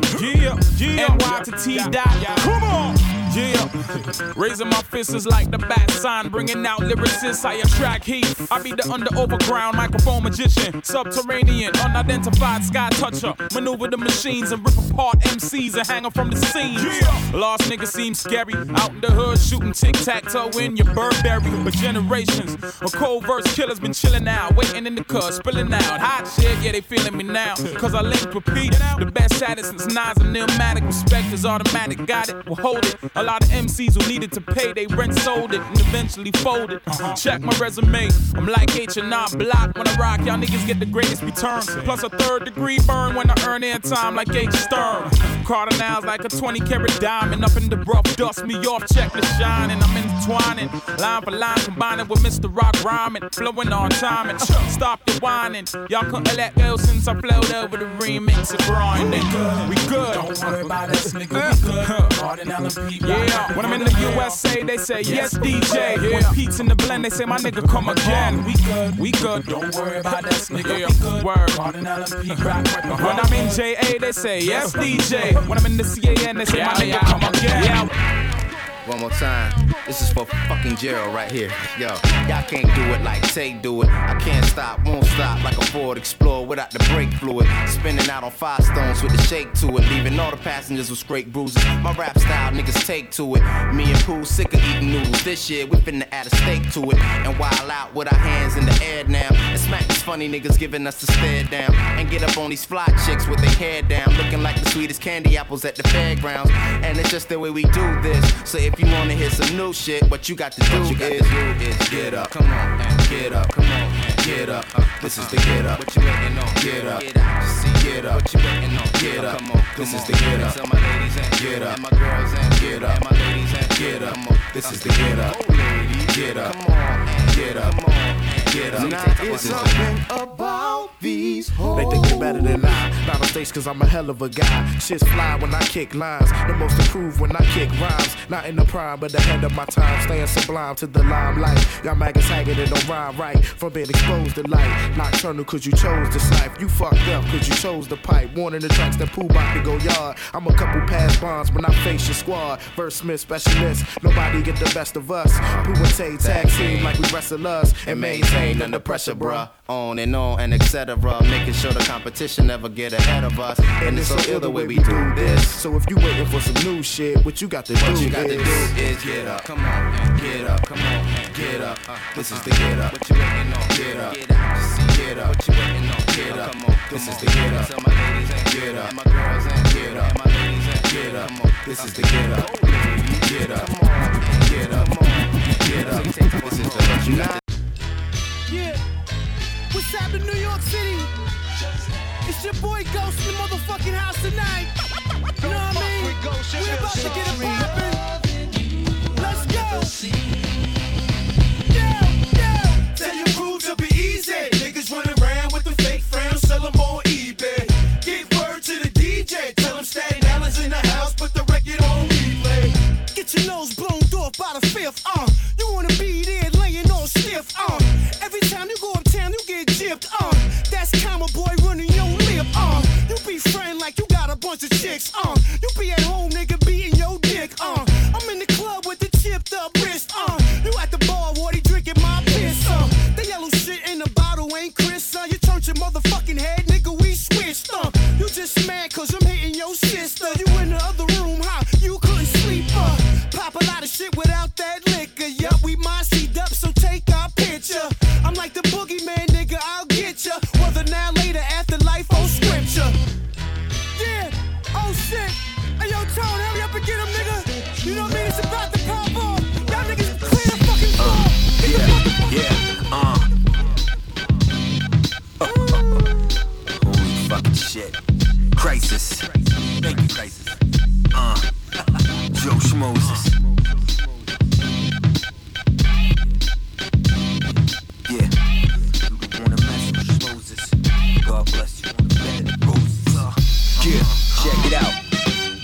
yeah. NY to T dot. Come on. Yeah, raising my fists is like the bat sign, bringing out lyricists. I attract heat. I be the under overground microphone magician, subterranean, unidentified sky toucher. Maneuver the machines and rip apart MCs and hang 'em from the scenes. Lost niggas seem scary. Out in the hood shooting tic tac toe in your Burberry. For generations, a cold verse killer's been chilling out, waiting in the cut, spilling out. Hot shit, yeah, they feeling me now. Cause I linked with Pete, the best at it since Nas and Illmatic. Respect is automatic, got it, we'll hold it. A lot of MCs who needed to pay, they rent sold it and eventually folded. Check my resume, I'm like H and R Block when I rock. Y'all niggas get the greatest return. Plus a third degree burn when I earn airtime like H Stern. Kardinal's like a 20 karat diamond up in the rough, dust me off, check the shine, and I'm intertwining. Line for line, combining with Mr. Rock rhyming, flowing on time and stop the whining. Y'all couldn't let go since I flowed over the remix of grinding. We good. We good. Don't worry about us, nigga. We good. Kardinal and Pete yeah, when I'm in the USA, they say yes, DJ. When Pete's in the blend, they say my nigga come again. We good, we good. Don't worry about that, nigga. Yeah. We good. Word. Uh-huh. When I'm in JA, they say yes, DJ. When I'm in the CAN, they say my nigga come again. Yeah. One more time. This is for fucking Gerald right here. Yo, y'all can't do it like Tay do it. I can't stop, won't stop like a Ford Explorer without the brake fluid. Spinning out on five stones with the shake to it, leaving all the passengers with straight bruises. My rap style, niggas take to it. Me and Pooh sick of eating noodles. This year we finna add a steak to it and wild out with our hands in the air now. And smack these funny niggas giving us the stare down and get up on these fly chicks with their hair down, looking like the sweetest candy apples at the fairgrounds. And it's just the way we do this. So if you wanna hear some new shit, what you got to do, What got is, to do is get up. Come on, Get up, come on, get up. Uh, this is the uh, get up. What you waiting on? Get up, Get out. see, get up. What you waiting on? Get up, Come on, this uh, is the get up. Tell my ladies and Get up. and my girls and Get up. and my ladies and Get up. This is the get up. Get up, Come on, get up, Come on, get up. Now it's something about these They think they better than I. Not on stage cause I'm a hell of a guy. Shit's fly when I kick lines. The most improved when I kick rhymes. Not in the prime, but ahead of my time. Staying sublime to the limelight. Y'all maggots hanging it don't rhyme right. From being exposed to light. Nocturnal cause you chose this life. You fucked up cause you chose the pipe. Warning the tracks that poo about to go yard. I'm a couple past bonds when I face your squad. Verse Smith specialist. Nobody get the best of us. Pooh and Tay tag team like we wrestle us. and maintain under pressure, bruh. On and on and etc. Making sure the competition never get ahead of us. And it's so ill the way we do this. So if you waiting for some new shit, what you got to What do you got to do is get up. Come on, get up. Come on, get up. This is the get up. What you waiting on? Get up. Get up. What you waiting on? Get up. Come on. This is the get up. Tell my ladies and get up. My girls and get up. My ladies and get up. This is the get up. Get up. Come on. Get up. Come on. Get up. This is the what you got. What's happening, New York City? It's your boy Ghost in the motherfucking house tonight. You know what I mean? We're about to get it poppin'. Let's go. Yeah, yeah. Tell your crew to be easy. Niggas running around with the fake frowns, sell 'em on eBay. Give word to the DJ, tell him Staten Island's in the house, put the record on replay. Get your nose blown off by the fifth, uh. You wanna be there laying all stiff, uh. Every That's boy running your lip, uh. You be friend like you got a bunch of chicks, uh. You be at home, nigga, beating your dick, uh. I'm in the club with the chipped up wrist, uh. You at the bar, Wardy drinking my piss, uh. The yellow shit in the bottle ain't Chris, uh. You turned your motherfucking head, nigga, we switched, uh. You just mad cause I'm hitting your sister. You in the other Yeah, uh. Holy fucking shit. Khrysis. Thank you, Khrysis. Uh. (laughs) Joe Schmoses. Yeah. God bless you. Uh. Yeah, check it out.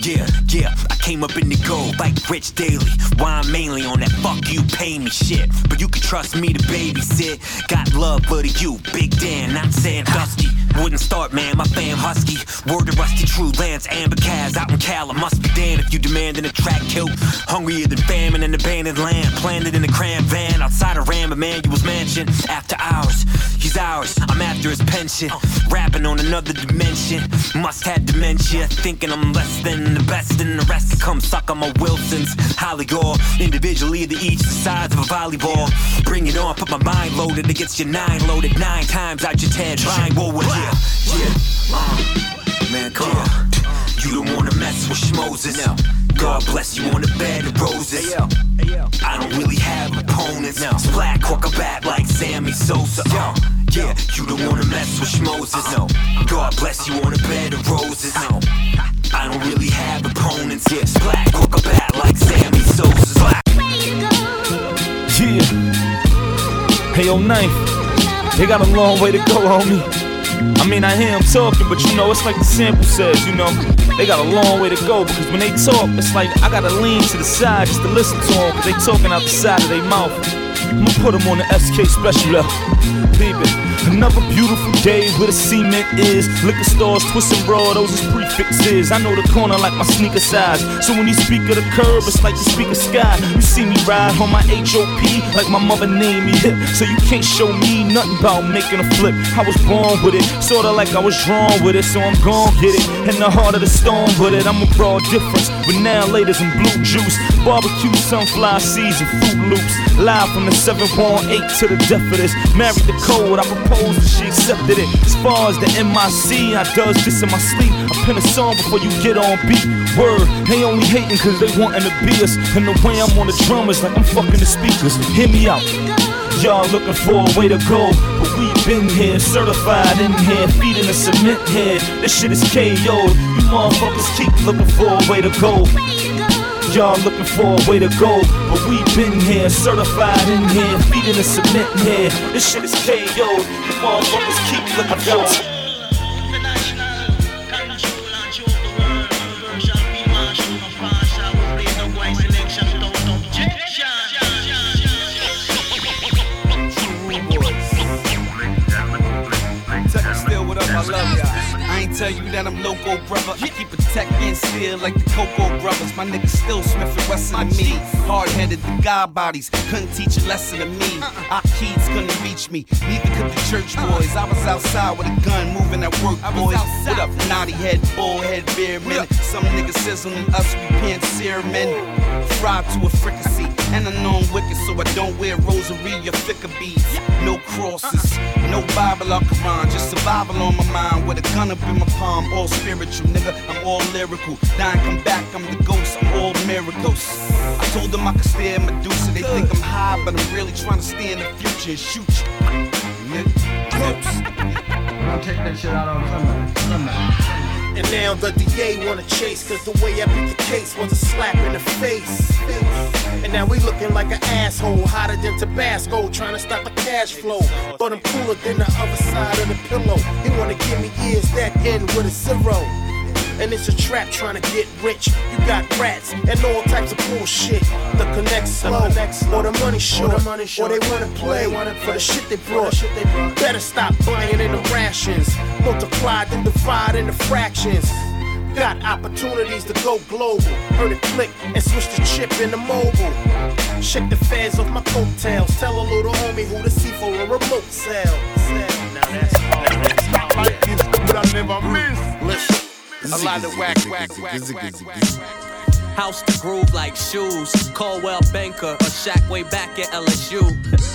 Yeah, yeah, I came up in the gold like Rich Daily. Why I'm mainly on that fuck you pay me shit. But you can trust me to babysit. Got love for the you, Big Dan, not Sandusky. Wouldn't start, man, my fam husky. Word to Rusty True Lance, Amber Kaz out in Cal. I must be Dan if you demanding a track kill. Hungrier than famine in abandoned land. Planted in a cram van outside of Rahm Emanuel's mansion. After hours, he's ours. I'm after his pension. Rapping on another dimension. Must have dementia. Thinking I'm less than the best, and the rest can come suck on my Wilsons. Holly Gore, individually to each the size of a volleyball. Bring it on, put my mind loaded against your nine loaded nine times out your Ted blind. Whoa, yeah, yeah. Uh, man, come on. You don't wanna mess with schmoses. God bless you on the bed of roses. I don't really have opponents. Splat cork a bat like Sammy Sosa. Uh, yeah, you don't wanna mess with schmoses. No. God bless you on the bed of roses. No. I don't really have opponents. Yeah, splat cork a bat like Sammy Sosa. Splat. Yeah. Hey, yo, Knife. They got a long way to go, homie. I mean, I hear them talking, but you know, it's like the sample says, you know, they got a long way to go because when they talk, it's like I gotta lean to the side just to listen to them they talking out the side of their mouth. I'ma put him on the SK special level. Baby, another beautiful day where the cement is. Liquor stores, twist and roll, those is prefixes. I know the corner like my sneaker size. So when you speak of the curb, it's like you speak of sky. You see me ride on my HOP like my mother named me. So you can't show me nothing about making a flip. I was born with it, sorta like I was drawn with it. So I'm gon' get it. In the heart of the storm, but it, I'm a broad difference. But now, ladies in blue juice, barbecue, sunflower seeds, and Fruit Loops. Live from the 718 to the death of this. Married the code, I proposed and she accepted it. As far as the MIC, I does this in my sleep. I pen a song before you get on beat. Word, they only hating cause they wanting to be us. And the way I'm on the drum is like I'm fucking the speakers. Hear me out. Y'all looking for a way to go, but we been here, certified in here, feeding the cement head. This shit is KO. You motherfuckers keep looking for a way to go. Y'all looking for a way to go, but we been here, certified in here, feeding the cement here. This shit is KO. You motherfuckers keep looking for. Tell you that I'm loco, brother. I keep a tech and steel like the Coco brothers. My niggas still Smith and Wesson than me. Hard headed, the God bodies couldn't teach a lesson to me. Our kids couldn't reach me, neither could the church boys. I was outside with a gun, moving at work, boys. What up, naughty head, bullhead, beer men? Some niggas sizzling us, we sear men. Fried to a fricassee, and I know I'm wicked, so I don't wear rosary or thicker beads. No crosses, no Bible or Quran, just survival on my mind with a gun up in my palm. All spiritual, nigga, I'm all lyrical. Dying, come back, I'm the ghost, I'm all miracles. I told them I could stare Medusa, they think I'm high, but I'm really trying to stay in the future and shoot you. Nigga, Don't take that shit out on. And now the DA wanna chase, cause the way I beat the case was a slap in the face. And now we looking like an asshole, hotter than Tabasco, trying to stop the cash flow. But I'm cooler than the other side of the pillow. He wanna give me ears that end with a zero. And it's a trap trying to get rich. You got rats and all types of bullshit. The connect slow, or the money short, or, the money short. or they wanna play for the shit they brought. Better stop buying in the rations. Multiply, then divide into fractions. Got opportunities to go global. Heard it click and switch the chip into mobile. Shake the fans off my coattails. Tell a little homie who to see for a remote cell. Now that's all. Like this, but I never miss. Listen. A lot of whack, whack, whack, whack, whack. House to groove like shoes. Coldwell Banker or Shaq way back at LSU.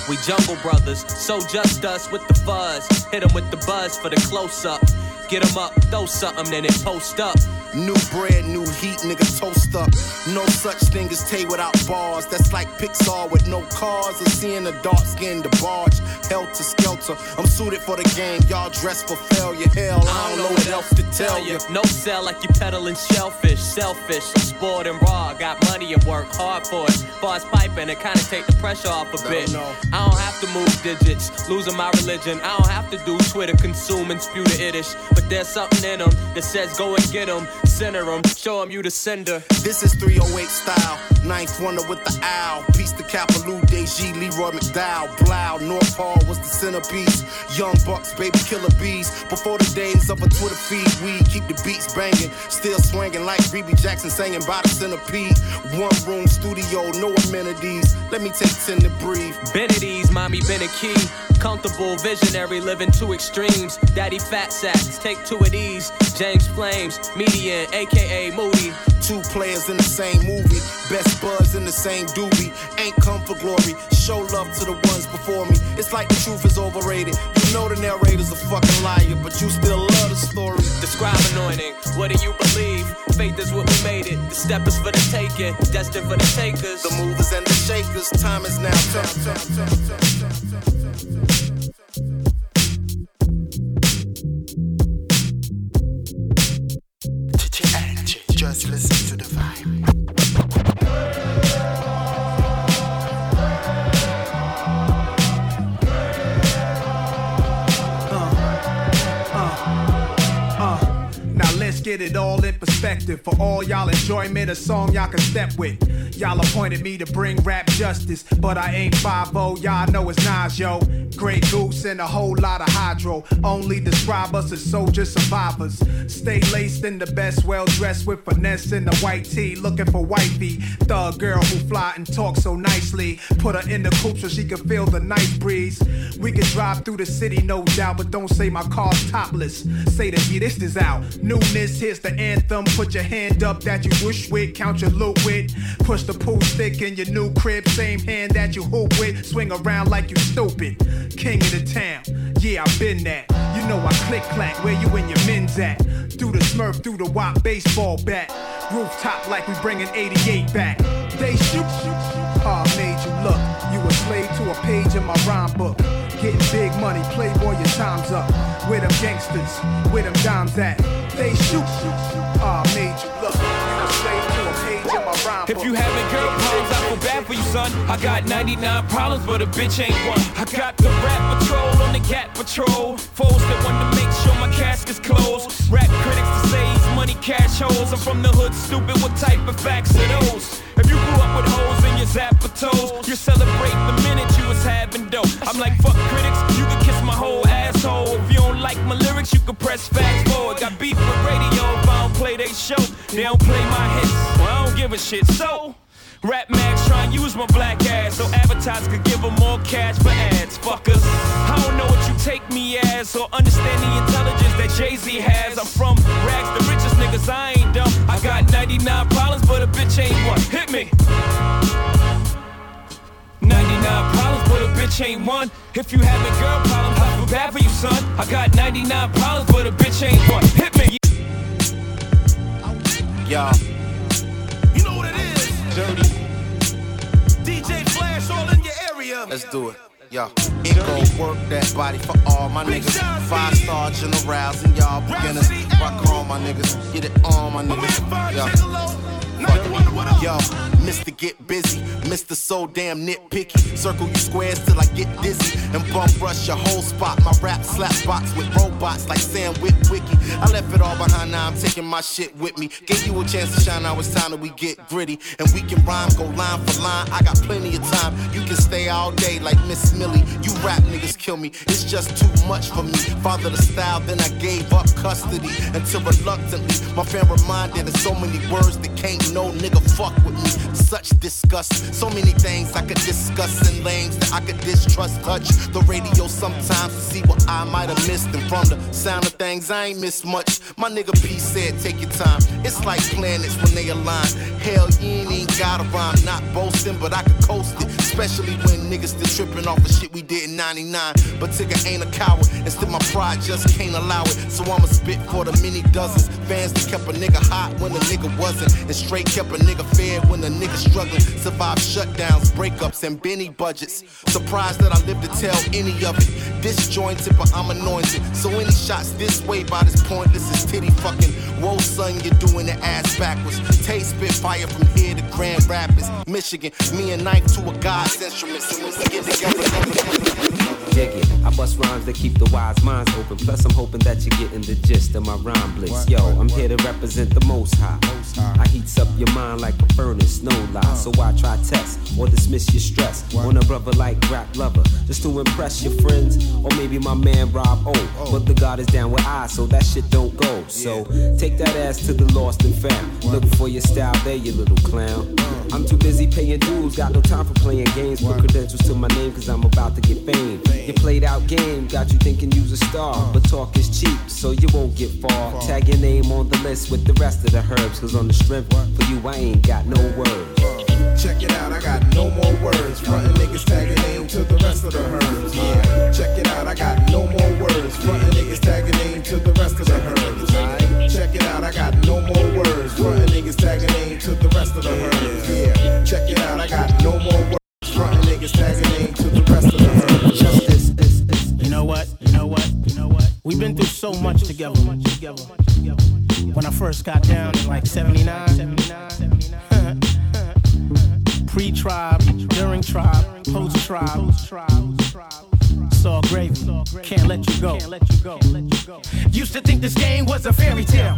we jungle brothers, so just us with the fuzz. Hit 'em with the buzz for the close up. Get 'em up, throw something, then it post up. New bread, new heat, nigga toast up. No such thing as Tay without bars. That's like Pixar with no cars. Or seeing a dark skin, the barge, helter skelter. I'm suited for the game, y'all dressed for failure. Hell, I don't know what else to tell you. No sell like you peddling shellfish, selfish. I'm spoiled and raw, got money and work hard for it. Bars piping and kinda take the pressure off a bit. no I don't have to move digits, losing my religion. I don't have to do Twitter, consume and spew the. But there's something in them that says go and get them center them, show them you the sender. This is 308 style, 9th Wonder with the owl. Peace to Kapaloo, Deji, Leroy McDowell, Blau, North Hall was the centerpiece. Young Bucks, baby killer bees. Before the days of a Twitter feed, we keep the beats banging. Still swinging like Rebbie Jackson singing by the centipede. One room studio, no amenities. Let me take 10 to breathe. Benedict's, mommy been a key. Comfortable, visionary, living two extremes. Daddy fat sacks, take two of these. James Flames, median, aka Moody. Two players in the same movie, best buds in the same doobie. Ain't come for glory, show love to the ones before me. It's like the truth is overrated. You know the narrator's a fucking liar, but you still love the story. Describe anointing, what do you believe? Faith is what we made it. The step is for the taking, destined for the takers. The movers and the shakers, time is now. Just listen to the vibe. Uh, now let's get it all in perspective. For all y'all enjoyment, a song y'all can step with. Y'all appointed me to bring rap justice, but I ain't 5 y'all know it's Nas, yo. Grey Goose and a whole lot of hydro. Only describe us as soldier survivors. Stay laced in the best, well dressed with finesse in the white tee. Looking for wifey. Thug girl who fly and talk so nicely. Put her in the coupe so she can feel the nice breeze. We can drive through the city, no doubt, but don't say my car's topless. Say to me, this is out. Newness, here's the anthem. Put your hand up that you wish with, count your loot with. Push the pool stick in your new crib, same hand that you hoop with. Swing around like you stupid. King of the town, yeah, I've been that. You know I click clack, where you and your men's at? Through the smurf, through the wop baseball bat. Rooftop like we bringing 88 back. They shoot, oh, made you look. You a slave to a page in my rhyme book. Getting big money, playboy, your time's up. Where them gangsters, where them dimes at? They shoot, shoot you oh, made you look. You a slave to a page in my rhyme book. If you having girl problems, I for you, son. I got 99 problems, but a bitch ain't one. I got the rap patrol on the cat patrol. Foes that want to make sure my casket's closed. Rap critics to say he's money cash holes. I'm from the hood, stupid. What type of facts are those? If you grew up with hoes in your toes, you celebrate the minute you was having dope. I'm like, fuck critics, you can kiss my whole asshole. If you don't like my lyrics, you can press fast forward. Got beef with radio if I don't play they show. They don't play my hits, well, I don't give a shit. So, Rap Max try and use my black ass so advertisers could give them more cash for ads. Fuckers, I don't know what you take me as or understand the intelligence that Jay Z has. I'm from rags, the richest niggas, I ain't dumb. I got 99 problems, but a bitch ain't one. Hit me. 99 problems, but a bitch ain't one. If you having girl problems, I feel bad for you, son. I got 99 problems, but a bitch ain't one. Hit me. Yo. Dirty. DJ Flash all in your area. Let's do it. Yo, it go work that body for all my niggas. Five star generals and y'all beginners. Rock on my niggas, get it on my niggas. Yo. Yo, Mr. Get Busy, Mr. So Damn Nitpicky. Circle you squares till I get dizzy and bump rush your whole spot. My rap slap box with robots like Sam Witwicky. I left it all behind, now I'm taking my shit with me. Gave you a chance to shine, now it's time that we get gritty. And we can rhyme, go line for line. I got plenty of time, you can stay all day like Miss Millie. You rap niggas kill me, it's just too much for me. Father the style, then I gave up custody until reluctantly my fan reminded of so many words that can't no nigga fuck with me. Such disgust, so many things I could discuss in lanes that I could distrust. Touch the radio sometimes to see what I might have missed. And from the sound of things, I ain't missed much. My nigga P said, take your time. It's like planets when they align. Hell, you ain't even gotta rhyme. Not boasting, but I could coast it. Especially when niggas still tripping off of shit we did in 99. But Tigger ain't a coward. Instead, my pride just can't allow it. So I'ma spit for the many dozens. Fans that kept a nigga hot when the nigga wasn't. And straight kept a nigga fed when the nigga struggling. Survived shutdowns, breakups, and Benny budgets. Surprised that I live to tell any of it. Disjointed, but I'm anointed. So any shots this way by this pointless is titty fucking. Whoa, son, you're doing the ass backwards. Taste spit fire from here to Grand Rapids, Michigan. Me and knife to a God's instrument. So we get together, dig it. I bust rhymes that keep the wise minds open. Plus, I'm hoping that you're getting the gist of my rhyme blitz. Yo, I'm here to represent the most high. I heats up your mind like a furnace, no lie. So I try test or dismiss your stress on a brother like rap lover, just to impress your friends or maybe my man Rob O. But the God is down with I, so that shit don't go. So take that ass to the lost and found. Look for your style there, you little clown. I'm too busy paying dues, got no time for playing games. Put credentials to my name, cause I'm about to get fame. Your played out game got you thinking you's a star. But talk is cheap, so you won't get far. Tag your name on the list with the rest of the herbs, cause on the strength for you, I ain't got no words. Check it out, I got no more words. Frontin' niggas tagging name to the rest of the herbs. Yeah, check it out, I got no more words. Frontin' niggas tagging name to the rest of the herbs. Aight? Check it out, I got no more words. Frontin' niggas tagging name to the rest of the herbs. Yeah, check it out, I got no more words. Frontin' niggas tagging name to the rest of the herbs. What? You know what? We've been through so much together. When I first got down in like 79, (laughs) pre tribe, during tribe, post tribe. It's all gravy. Can't let you go. Used to think this game was a fairy tale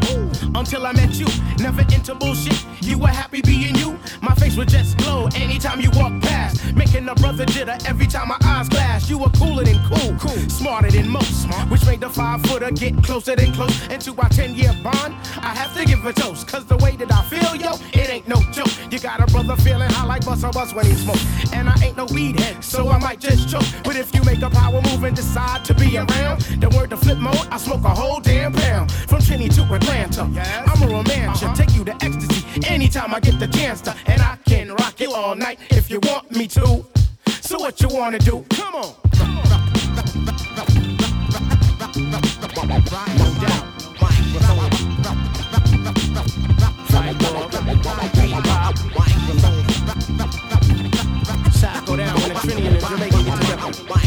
until I met you. Never into bullshit. You were happy being you. My face would just glow anytime you walk past, making a brother jitter every time my eyes glass. You were cooler than cool, cool, smarter than most, which made the five footer get closer than close into our ten year bond. I have to give a toast, cause the way that I feel, yo, it ain't no joke. You got a brother feeling high like bus on bus when he smoke, and I ain't no weed head, so I might just choke. But if you make a power move and decide to be around, the word to flip mode, I smoke a whole damn pound from Trinity to Atlanta. I'm a romancer, uh-huh. take you to ecstasy anytime I get the chance to, and I can rock you all night if you want me to. So what you wanna do? Come on. No doubt. Side go down when the Trinity and the Jamaican get Down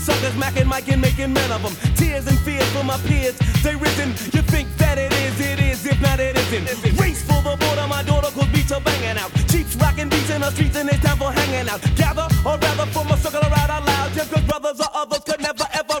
suckers, macking, Mike, and making men of them. Tears and fears for my peers, they risen. You think that it is, it is, if not, it isn't. Race for the border, my daughter, cause beats are banging out. Cheeks rocking beats in the streets, and it's time for hanging out. Gather, or rather, form a circle around out loud. Just cause brothers or others could never ever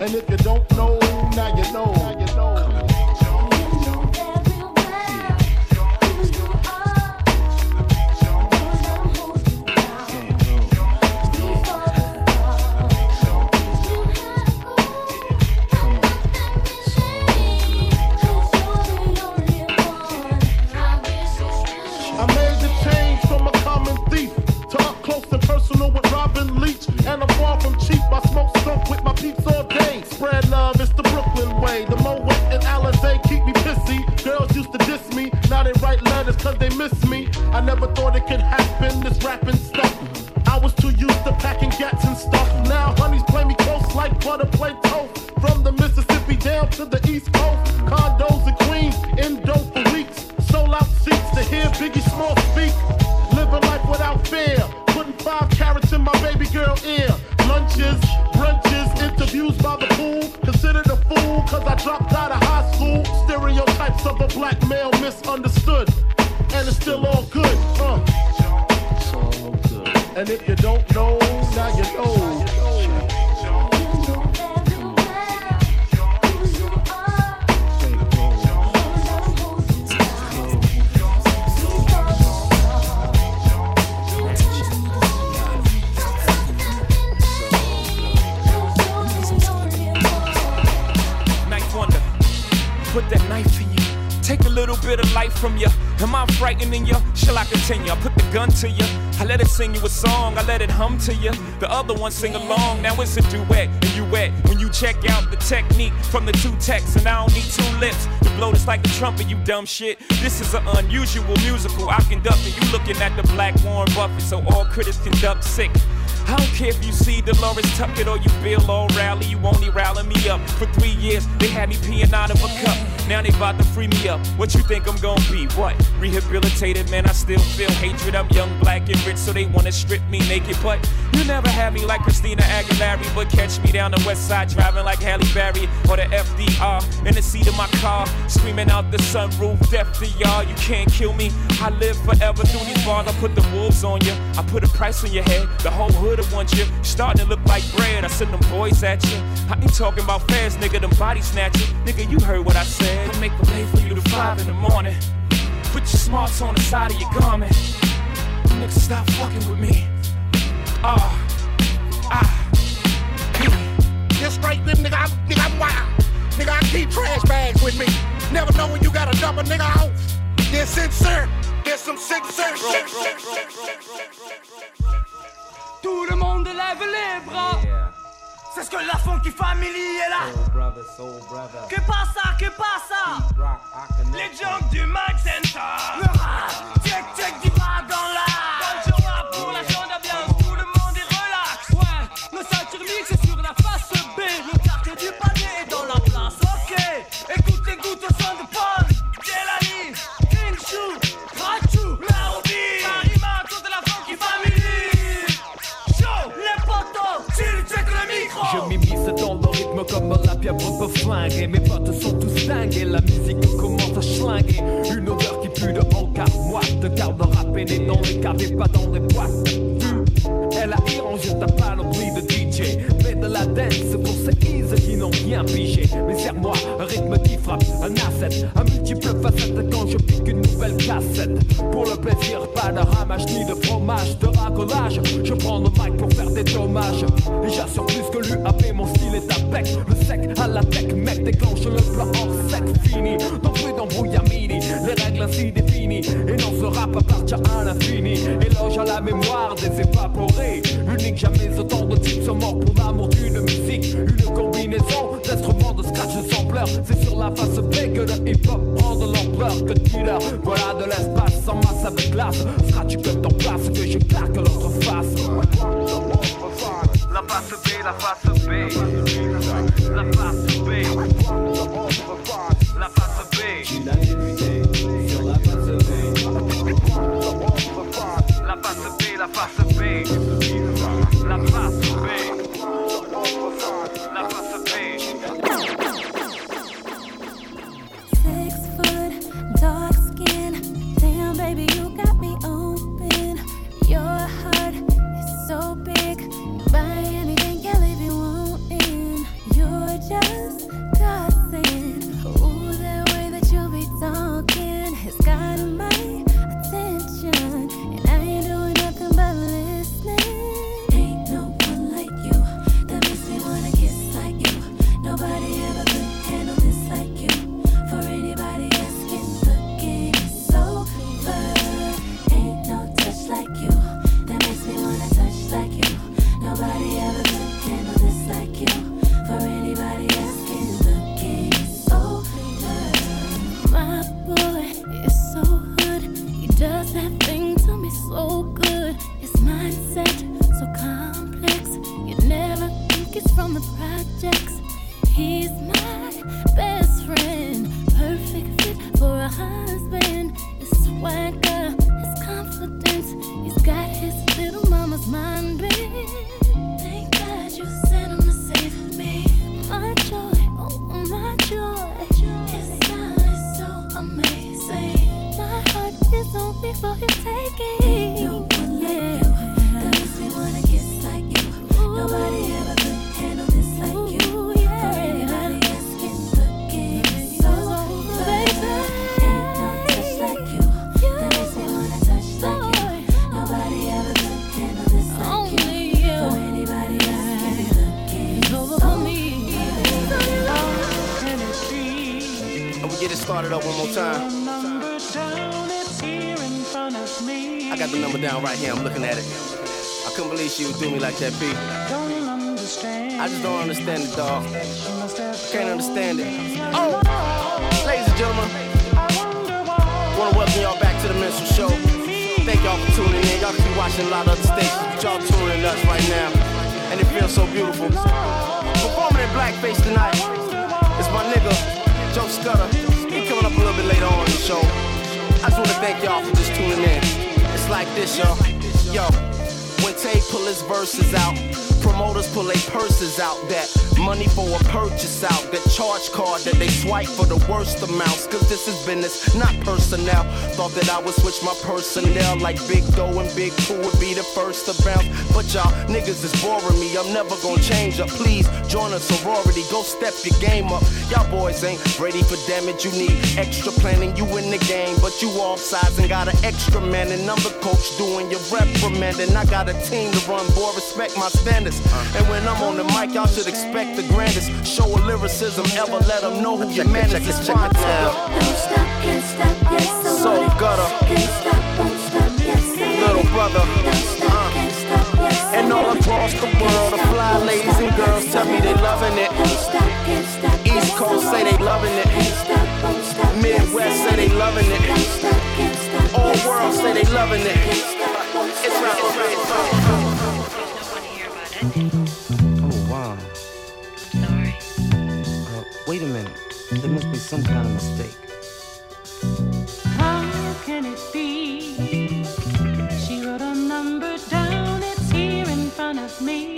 And if you don't know, to you. The other one sing along, now it's a duet, and you wet. When you check out the technique from the two texts, and I don't need two lips to blow this like a trumpet, you dumb shit. This is an unusual musical I conduct, and you looking at the black Warren Buffett, so all critics conduct sick. I don't care if you see Delores Tucker or you Bill O'Reilly, you only rally me up. For three years, they had me peeing out of a cup. Now they about to free me up. What you think I'm gonna be? What? Rehabilitated, man, I still feel hatred. I'm young, black, and rich, so they wanna strip me naked. But you never had me like Christina Aguilera, but catch me down the west side driving like Halle Berry or the FDR in the seat of my car, screaming out the sunroof, death to y'all. You can't kill me. I live forever through these bars. I put the wolves on you. I put price on your head. The whole hood will want you. Starting to look like bread. I send them boys at you. I ain't talking about fast, nigga. Them body snatching. Nigga, you heard what I said. I make a late for you to five in the morning. Put your smarts on the side of your garment. Nigga, stop fucking with me. Ah, ah, You're straight, nigga. I'm, nigga, I'm wild. Nigga, I keep trash bags with me. Never know when you gotta dump a nigga off. They're sincere. There's some sincere shit. Que la funky family est là. brother, soul brother. Que passa, que passa Les jumps du Max Center. Les caves et pas dans les boîtes Elle a irrangé ta panoplie de DJ Mais de la dance pour ces ease qui n'ont rien pigé. Mais serre-moi un rythme qui frappe, un asset. Un multiple facette quand je pique une nouvelle cassette. Pour le plaisir, pas de ramage ni de fromage. De racolage, je prends le mic pour faire des dommages. Et j'assure plus que l'UAP, mon style est à bec Le sec à la tech, mec déclenche le plan hors sec. Fini, dans plus d'embrouille à mini Les règles ainsi Et non ce rap appartient à l'infini. Éloge à la mémoire des évaporés. Unique, jamais autant de types sont morts pour l'amour d'une musique. Une combinaison d'instruments de scratch de sampler C'est sur la face B que le hip-hop prend de l'ampleur. Que l'as Voilà de l'espace en masse avec glace. Scratch que ton place que je claque l'autre face La face B, la face B She would do me like that, B. I just don't understand it, dog. Can't understand it. Oh, ladies and gentlemen, wanna welcome y'all back to the Minstrel Show. Thank y'all for tuning in. Y'all be watching a lot of other stations, but y'all tuning in us right now, and it feels so beautiful. Performing in blackface tonight is my nigga Joe Scudda. He coming up a little bit later on in the show. I just wanna thank y'all for just tuning in. It's like this, y'all. Yo, when Tay pull his verses out. Promoters pull their purses out, that money for a purchase out, that charge card that they swipe for the worst amounts. Cause this is business, not personnel. Thought that I would switch my personnel like Big Doe and Big Pooh would be the first to bounce. But y'all niggas is boring me, I'm never gonna change up. Please join a sorority, go step your game up. Y'all boys ain't ready for damage, you need extra planning. You in the game, but you off sides and got an extra man. And I'm the coach doing your reprimanding. I got a team to run, boy, respect my standards. And when I'm on the mic, y'all should expect the grandest show of lyricism ever. Let them know who your man is. It's fine So gutter. Little brother. Uh. And all across the world, the fly ladies and girls tell me they loving it. East Coast say they loving it. Midwest say they loving it. All world say they loving it. It's not Thank you. There must be some kind of mistake. How can it be? She wrote a number down, it's here in front of me.